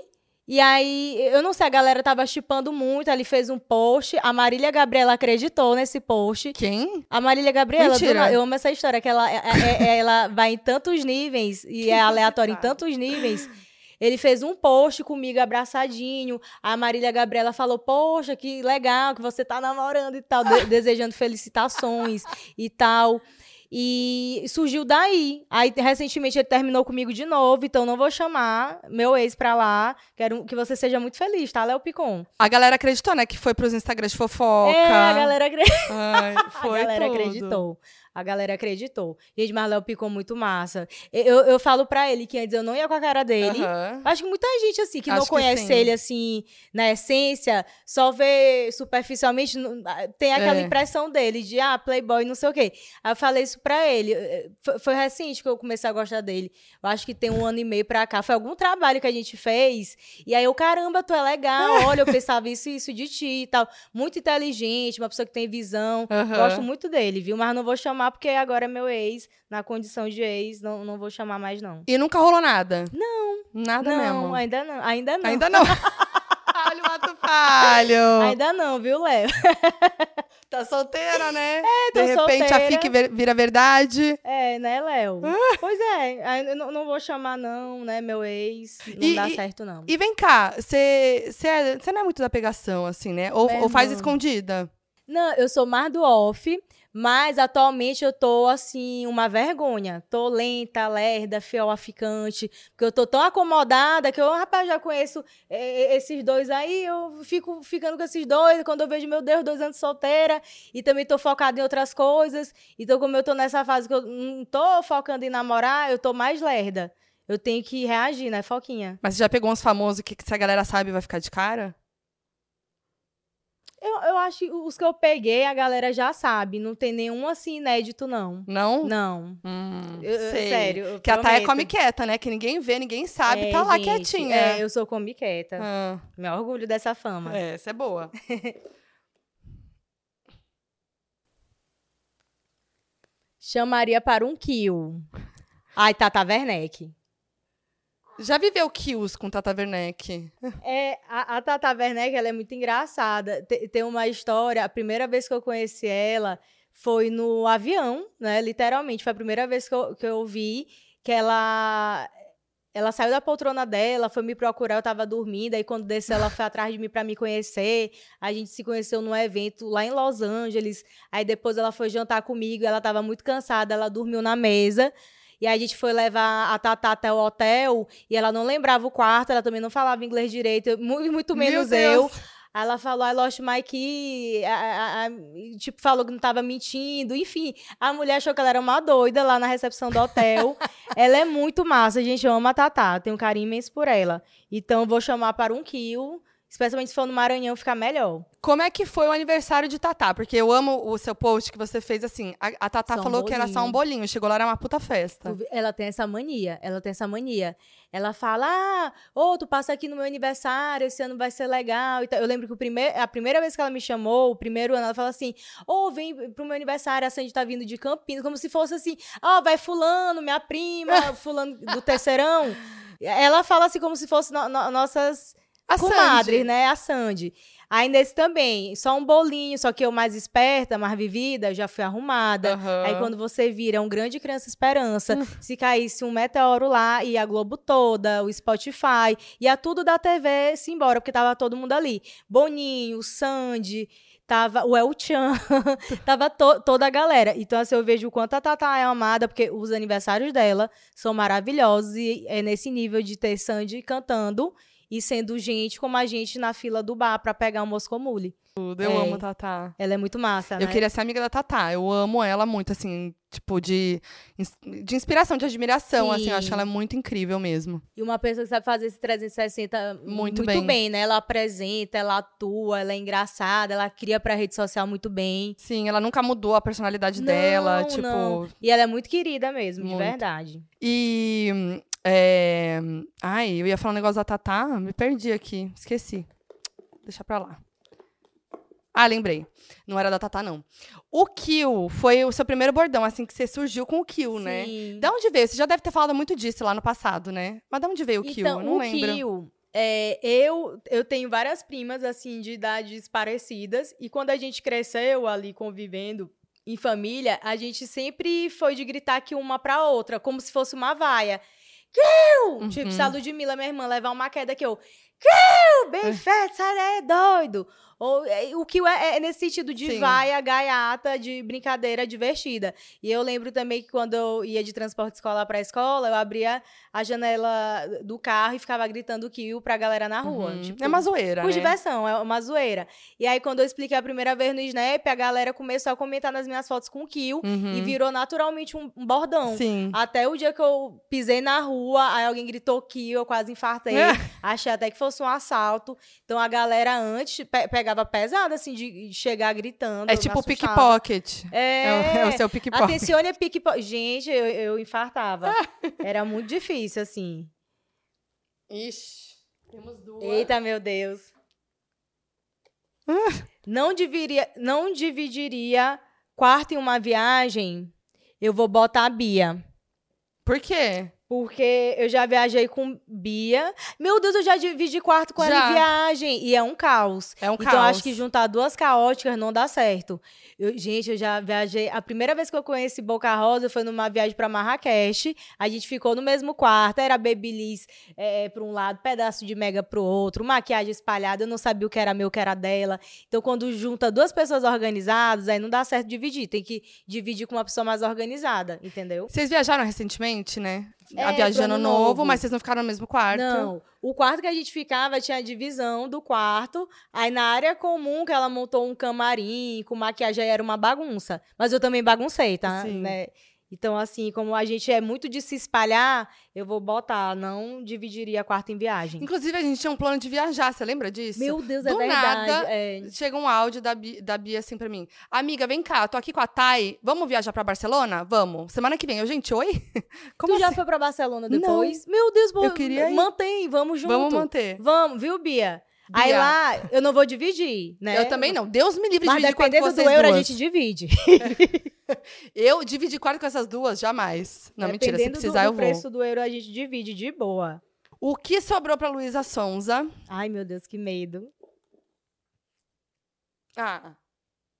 E aí, eu não sei, a galera tava chipando muito, ele fez um post, a Marília Gabriela acreditou nesse post. Quem? A Marília Gabriela, Mentira. eu amo essa história, que ela, é, é, é, ela vai em tantos níveis, e é aleatória em tantos níveis. Ele fez um post comigo abraçadinho. A Marília Gabriela falou: Poxa, que legal que você tá namorando e tal, de desejando felicitações e tal. E surgiu daí. Aí, recentemente, ele terminou comigo de novo, então não vou chamar meu ex pra lá. Quero que você seja muito feliz, tá, Léo Picon? A galera acreditou, né? Que foi pros Instagrams de fofoca. É, a galera acreditou. Foi a galera tudo. acreditou. A galera acreditou. Gente, mas Léo Picon muito massa. Eu, eu falo pra ele que antes eu não ia com a cara dele. Uhum. Acho que muita gente, assim, que Acho não conhece ele, assim, na essência, só vê superficialmente, tem aquela é. impressão dele de, ah, playboy, não sei o quê. Aí eu falei isso pra ele. Foi, foi recente que eu comecei a gostar dele. Eu acho que tem um ano e meio pra cá. Foi algum trabalho que a gente fez. E aí eu, caramba, tu é legal. Olha, eu pensava isso e isso de ti e tal. Muito inteligente, uma pessoa que tem visão. Uhum. Gosto muito dele, viu? Mas não vou chamar porque agora é meu ex, na condição de ex, não, não vou chamar mais, não. E nunca rolou nada? Não. Nada não, mesmo? ainda não. Ainda não. Ainda não. Olha o ato falho. Ainda não, viu, Léo? Tá solteira, né? É, tô De repente solteira. a FIC vira verdade. É, né, Léo? Ah. Pois é, não, não vou chamar não, né, meu ex. Não e, dá certo, não. E vem cá, você é, não é muito da pegação, assim, né? Ou, ou faz escondida? Não, eu sou mais do off. Mas atualmente eu tô assim, uma vergonha. Tô lenta, lerda, fiel a ficante. Porque eu tô tão acomodada que eu, rapaz, já conheço é, esses dois aí. Eu fico ficando com esses dois. Quando eu vejo, meu Deus, dois anos solteira. E também tô focada em outras coisas. Então, como eu tô nessa fase que eu não tô focando em namorar, eu tô mais lerda. Eu tenho que reagir, né, Foquinha? Mas você já pegou uns famosos que, que se a galera sabe vai ficar de cara? Eu, eu acho que os que eu peguei, a galera já sabe. Não tem nenhum assim inédito, não. Não? Não. Hum, eu, sério. Eu que a Thay é come quieta, né? Que ninguém vê, ninguém sabe. É, tá lá gente, quietinha. É, eu sou come quieta. Ah. Me orgulho dessa fama. É, essa é boa. Chamaria para um kill. Ai, Tata Werneck. Já viveu kills com Tata Werneck? É, a, a Tata Werneck, ela é muito engraçada. Tem, tem uma história, a primeira vez que eu conheci ela foi no avião, né? Literalmente, foi a primeira vez que eu, que eu vi que ela ela saiu da poltrona dela, foi me procurar, eu tava dormindo, aí quando desceu ela foi atrás de mim para me conhecer. A gente se conheceu num evento lá em Los Angeles. Aí depois ela foi jantar comigo, ela tava muito cansada, ela dormiu na mesa. E aí a gente foi levar a Tatá até o hotel e ela não lembrava o quarto, ela também não falava inglês direito, muito, muito menos eu. Ela falou, I lost my key. A, a, a, tipo, falou que não tava mentindo. Enfim, a mulher achou que ela era uma doida lá na recepção do hotel. ela é muito massa, gente. Eu amo a Tatá. Tenho um carinho imenso por ela. Então, vou chamar para um kill. Especialmente se for no Maranhão, ficar melhor. Como é que foi o aniversário de Tatá? Porque eu amo o seu post que você fez assim. A, a Tatá só falou um que era só um bolinho. Chegou lá, era uma puta festa. Ela tem essa mania. Ela tem essa mania. Ela fala: Ah, ô, oh, tu passa aqui no meu aniversário, esse ano vai ser legal. Eu lembro que o primeir, a primeira vez que ela me chamou, o primeiro ano, ela fala assim: Ô, oh, vem pro meu aniversário, a Sandy tá vindo de Campinas. Como se fosse assim: Ó, oh, vai Fulano, minha prima, Fulano do terceirão. Ela fala assim como se fosse no, no, nossas A comadres, Sandy. né? A Sandy. Aí nesse também, só um bolinho, só que eu mais esperta, mais vivida, já fui arrumada. Aham. Aí quando você vira um grande criança esperança, se caísse um meteoro lá, ia a Globo toda, o Spotify, ia tudo da TV se embora, porque tava todo mundo ali. Boninho, Sandy, tava o El Chan, tava to- toda a galera. Então, assim, eu vejo o quanto a Tatá é amada, porque os aniversários dela são maravilhosos e é nesse nível de ter Sandy cantando e sendo gente como a gente na fila do bar pra pegar o Moscomule. Tudo. Eu É. amo a Tatá. Ela é muito massa, né? Eu queria ser amiga da Tatá. Eu amo ela muito, assim, tipo, de, de inspiração, de admiração, assim. Eu acho Sim. que ela é muito incrível mesmo. E uma pessoa que sabe fazer esse 360 Muito muito, bem. bem. né? Ela apresenta, ela atua, ela é engraçada, ela cria pra rede social muito bem. Sim, ela nunca mudou a personalidade dela, Não, tipo... não. E ela é muito querida mesmo, Muito. de verdade. E. é, Ai, eu ia falar um negócio da Tatá, me perdi aqui, esqueci. Deixa pra lá. Ah, lembrei. Não era da Tatá, não. O Kill foi o seu primeiro bordão, assim, que você surgiu com o Kill, né? Sim. Da onde veio? Você já deve ter falado muito disso lá no passado, né? Mas da onde veio o Kill? Então, eu não o lembro. Kill, é, eu, eu tenho várias primas, assim, de idades parecidas. E quando a gente cresceu ali convivendo em família, a gente sempre foi de gritar que uma pra outra, como se fosse uma vaia. Uhum. Tipo, se a Ludmilla, minha irmã, levar uma queda que eu... Kill! Bem feito, sai daí, doido! Ou, é, o Kill é, é nesse sentido de Sim. vaia, gaiata, de brincadeira divertida. E eu lembro também que quando eu ia de transporte escolar pra escola, eu abria a janela do carro e ficava gritando kill pra galera na rua. Uhum. Tipo, é uma zoeira, por né? diversão, é uma zoeira. E aí, quando eu expliquei a primeira vez no Snap, a galera começou a comentar nas minhas fotos com kill Uhum. e virou naturalmente um, um bordão. Sim. Até o dia que eu pisei na rua, aí alguém gritou kill, eu quase infartei. É. Achei até que fosse um assalto. Então a galera antes pe- pegava pesado, assim, de chegar gritando. É tipo pickpocket. É, É o, é o seu pickpocket. Atencione pickpocket. Gente, eu, eu infartava. Era muito difícil, assim. Ixi, temos duas. Eita, meu Deus. Não, dividiria, não dividiria quarto em uma viagem. Eu vou botar a Bia. Por quê? Porque eu já viajei com Bia. Meu Deus, eu já dividi quarto com ela Já. em viagem. E é um caos. É um então, caos. acho que juntar duas caóticas não dá certo. Eu- gente, eu já viajei. A primeira vez que eu conheci Boca Rosa foi numa viagem pra Marrakech. A gente ficou no mesmo quarto. Era babyliss é, pra um lado, pedaço de mega pro outro, maquiagem espalhada. Eu não sabia o que era meu, o que era dela. Então, quando junta duas pessoas organizadas, aí não dá certo dividir. Tem que dividir com uma pessoa mais organizada, entendeu? Vocês viajaram recentemente, né? É, ano ano novo, novo. mas vocês não ficaram no mesmo quarto. Não. O quarto que a gente ficava tinha a divisão do quarto. Aí na área comum que ela montou um camarim com maquiagem era uma bagunça. Mas eu também baguncei, tá? Sim. Né? Então, assim, como a gente é muito de se espalhar, eu vou botar, não dividiria quarto em viagem. Inclusive, a gente tinha um plano de viajar, você lembra disso? Meu Deus, é Do verdade. nada, é. Chega um áudio da Bia, da Bia assim pra mim. Amiga, vem cá, tô aqui com a Thay. Vamos viajar pra Barcelona? Vamos. Semana que vem. Eu, gente, oi? Como tu já assim? foi pra Barcelona Não. depois? Meu Deus, Eu queria ir. mantém, vamos junto. Vamos manter. Vamos, viu, Bia? Aí Bia. lá, eu não vou dividir, né? Eu também não. Deus me livre de dividir quarto com dependendo vocês do euro, duas. a gente divide. Eu dividir quarto com essas duas? Jamais. Não, mentira. Se precisar, do, eu vou. preço do euro, a gente divide de boa. O que sobrou pra Luísa Sonza? Ai, meu Deus, que medo. Ah,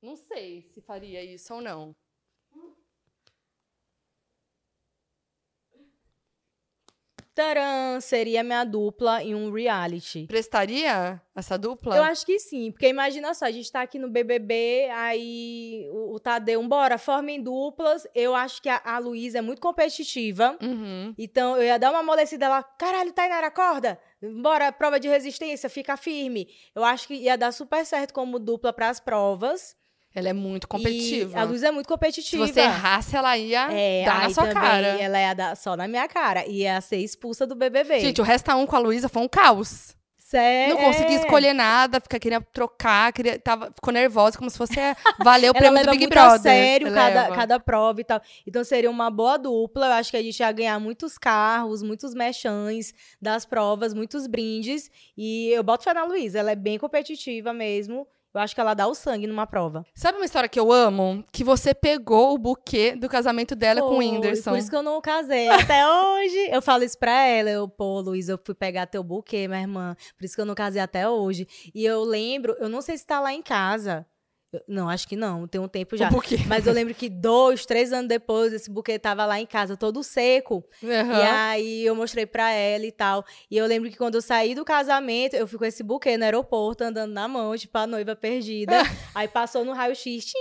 não sei se faria isso ou não. Taran seria minha dupla em um reality. Prestaria essa dupla? Eu acho que sim, porque imagina só, a gente tá aqui no BBB, aí o, o Tadeu, bora, formem duplas. Eu acho que a, a Luísa é muito competitiva. Uhum. Então, eu ia dar uma amolecida lá, caralho, Tainara, acorda! Bora, prova de resistência, fica firme. Eu acho que ia dar super certo como dupla pras provas. Ela é muito E competitiva. a Luísa é muito Se competitiva. você errasse, ela ia É, dar na sua cara. ela ia dar só na minha cara. E ia ser expulsa do BBB. Gente, o Resta Um com a Luísa foi um caos. Sério? Não consegui escolher nada, fica querendo trocar, queria, tava, ficou nervosa, como se fosse é, valer o prêmio do Big muito Brother. a sério cada, Leva. cada prova e tal. Então seria uma boa dupla. Eu acho que a gente ia ganhar muitos carros, muitos mechãs das provas, muitos brindes. E eu boto fé na Luísa. Ela é bem competitiva mesmo. Eu acho que ela dá o sangue numa prova. Sabe uma história que eu amo? Que você pegou o buquê do casamento dela com o Whindersson. Por isso que eu não casei até hoje. Eu falo isso pra ela. Eu, pô, Luiz, eu fui pegar teu buquê, minha irmã. Por isso que eu não casei até hoje. E eu lembro, eu não sei se tá lá em casa. Eu- não, acho que não. Tem um tempo já. O buquê. Mas eu lembro que dois, três anos depois, esse buquê tava lá em casa, todo seco. E Aham. aí eu mostrei pra ela e tal. E eu lembro que quando eu saí do casamento, eu fui com esse buquê no aeroporto, andando na mão, tipo a noiva perdida. aí passou no raio-x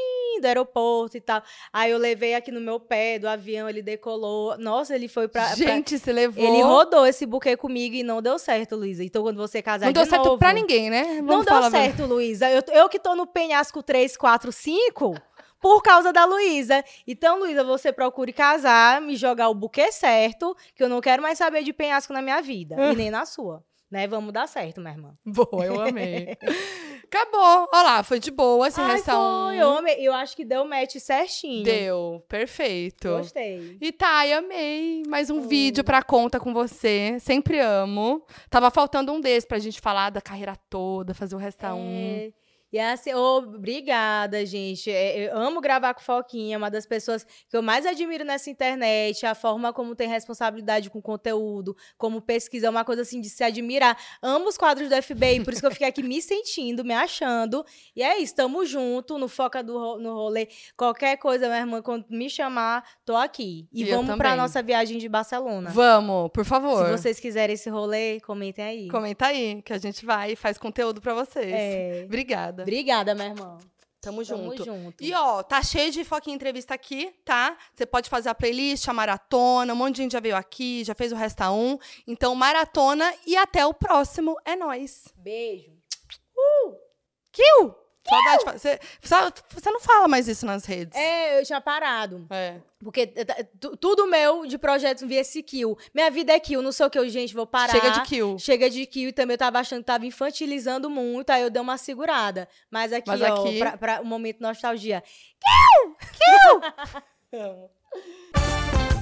do aeroporto e tal. Aí eu levei aqui no meu pé do avião, ele decolou. Nossa, ele foi pra. pra- Gente, você levou. Ele rodou esse buquê comigo e não deu certo, Luísa. Então, quando você casar Não de deu certo novo- pra ninguém, né? Vamos Não deu certo, Luísa. Eu, eu que tô no penhasco 3, 4, 5 por causa da Luísa. Então, Luísa, você procure casar, me jogar o buquê certo, que eu não quero mais saber de penhasco na minha vida. e nem na sua. Né? Vamos dar certo, minha irmã. Boa, eu amei. Acabou. Olha lá, foi de boa esse Ai, resta um. foi, eu, amei. eu acho que deu match certinho. Deu, perfeito. Gostei. E tá, eu amei. Mais um vídeo pra conta com você. Sempre amo. Tava faltando um desses pra gente falar da carreira toda, fazer o resta um. É, E assim, obrigada, gente. É, Eu amo gravar com Foquinha, é uma das pessoas que eu mais admiro nessa internet, a forma como tem responsabilidade com conteúdo, como pesquisa, é uma coisa assim de se admirar. Amo os quadros do FBI, por isso que eu fiquei aqui me sentindo, me achando. E é isso, tamo junto no Foca do no rolê. Qualquer coisa, minha irmã, quando me chamar, tô aqui. E eu vamos pra também. nossa viagem de Barcelona. Vamos, por favor. Se vocês quiserem esse rolê, comentem aí. Comenta aí, que a gente vai e faz conteúdo pra vocês. É. Obrigada. Obrigada, minha irmã. Tamo Tamo junto. junto. E ó, tá cheio de foca em entrevista aqui, tá? Você pode fazer a playlist, a maratona, um monte de gente já veio aqui, já fez o Resta Um. Então, maratona e até o próximo. É nóis. Beijo. Kill! Saudade de Você, você não fala mais isso nas redes. É, eu tinha parado. É. Porque eh, tu- tudo meu de projetos via esse kill. Minha vida é kill, não sei o que eu, gente, vou parar. Chega de kill. Chega de kill e também eu tava achando que tava infantilizando muito, aí eu dei uma segurada. Mas aqui, Mas ó, aqui- pra, pra um momento nostalgia. Kill! Kill!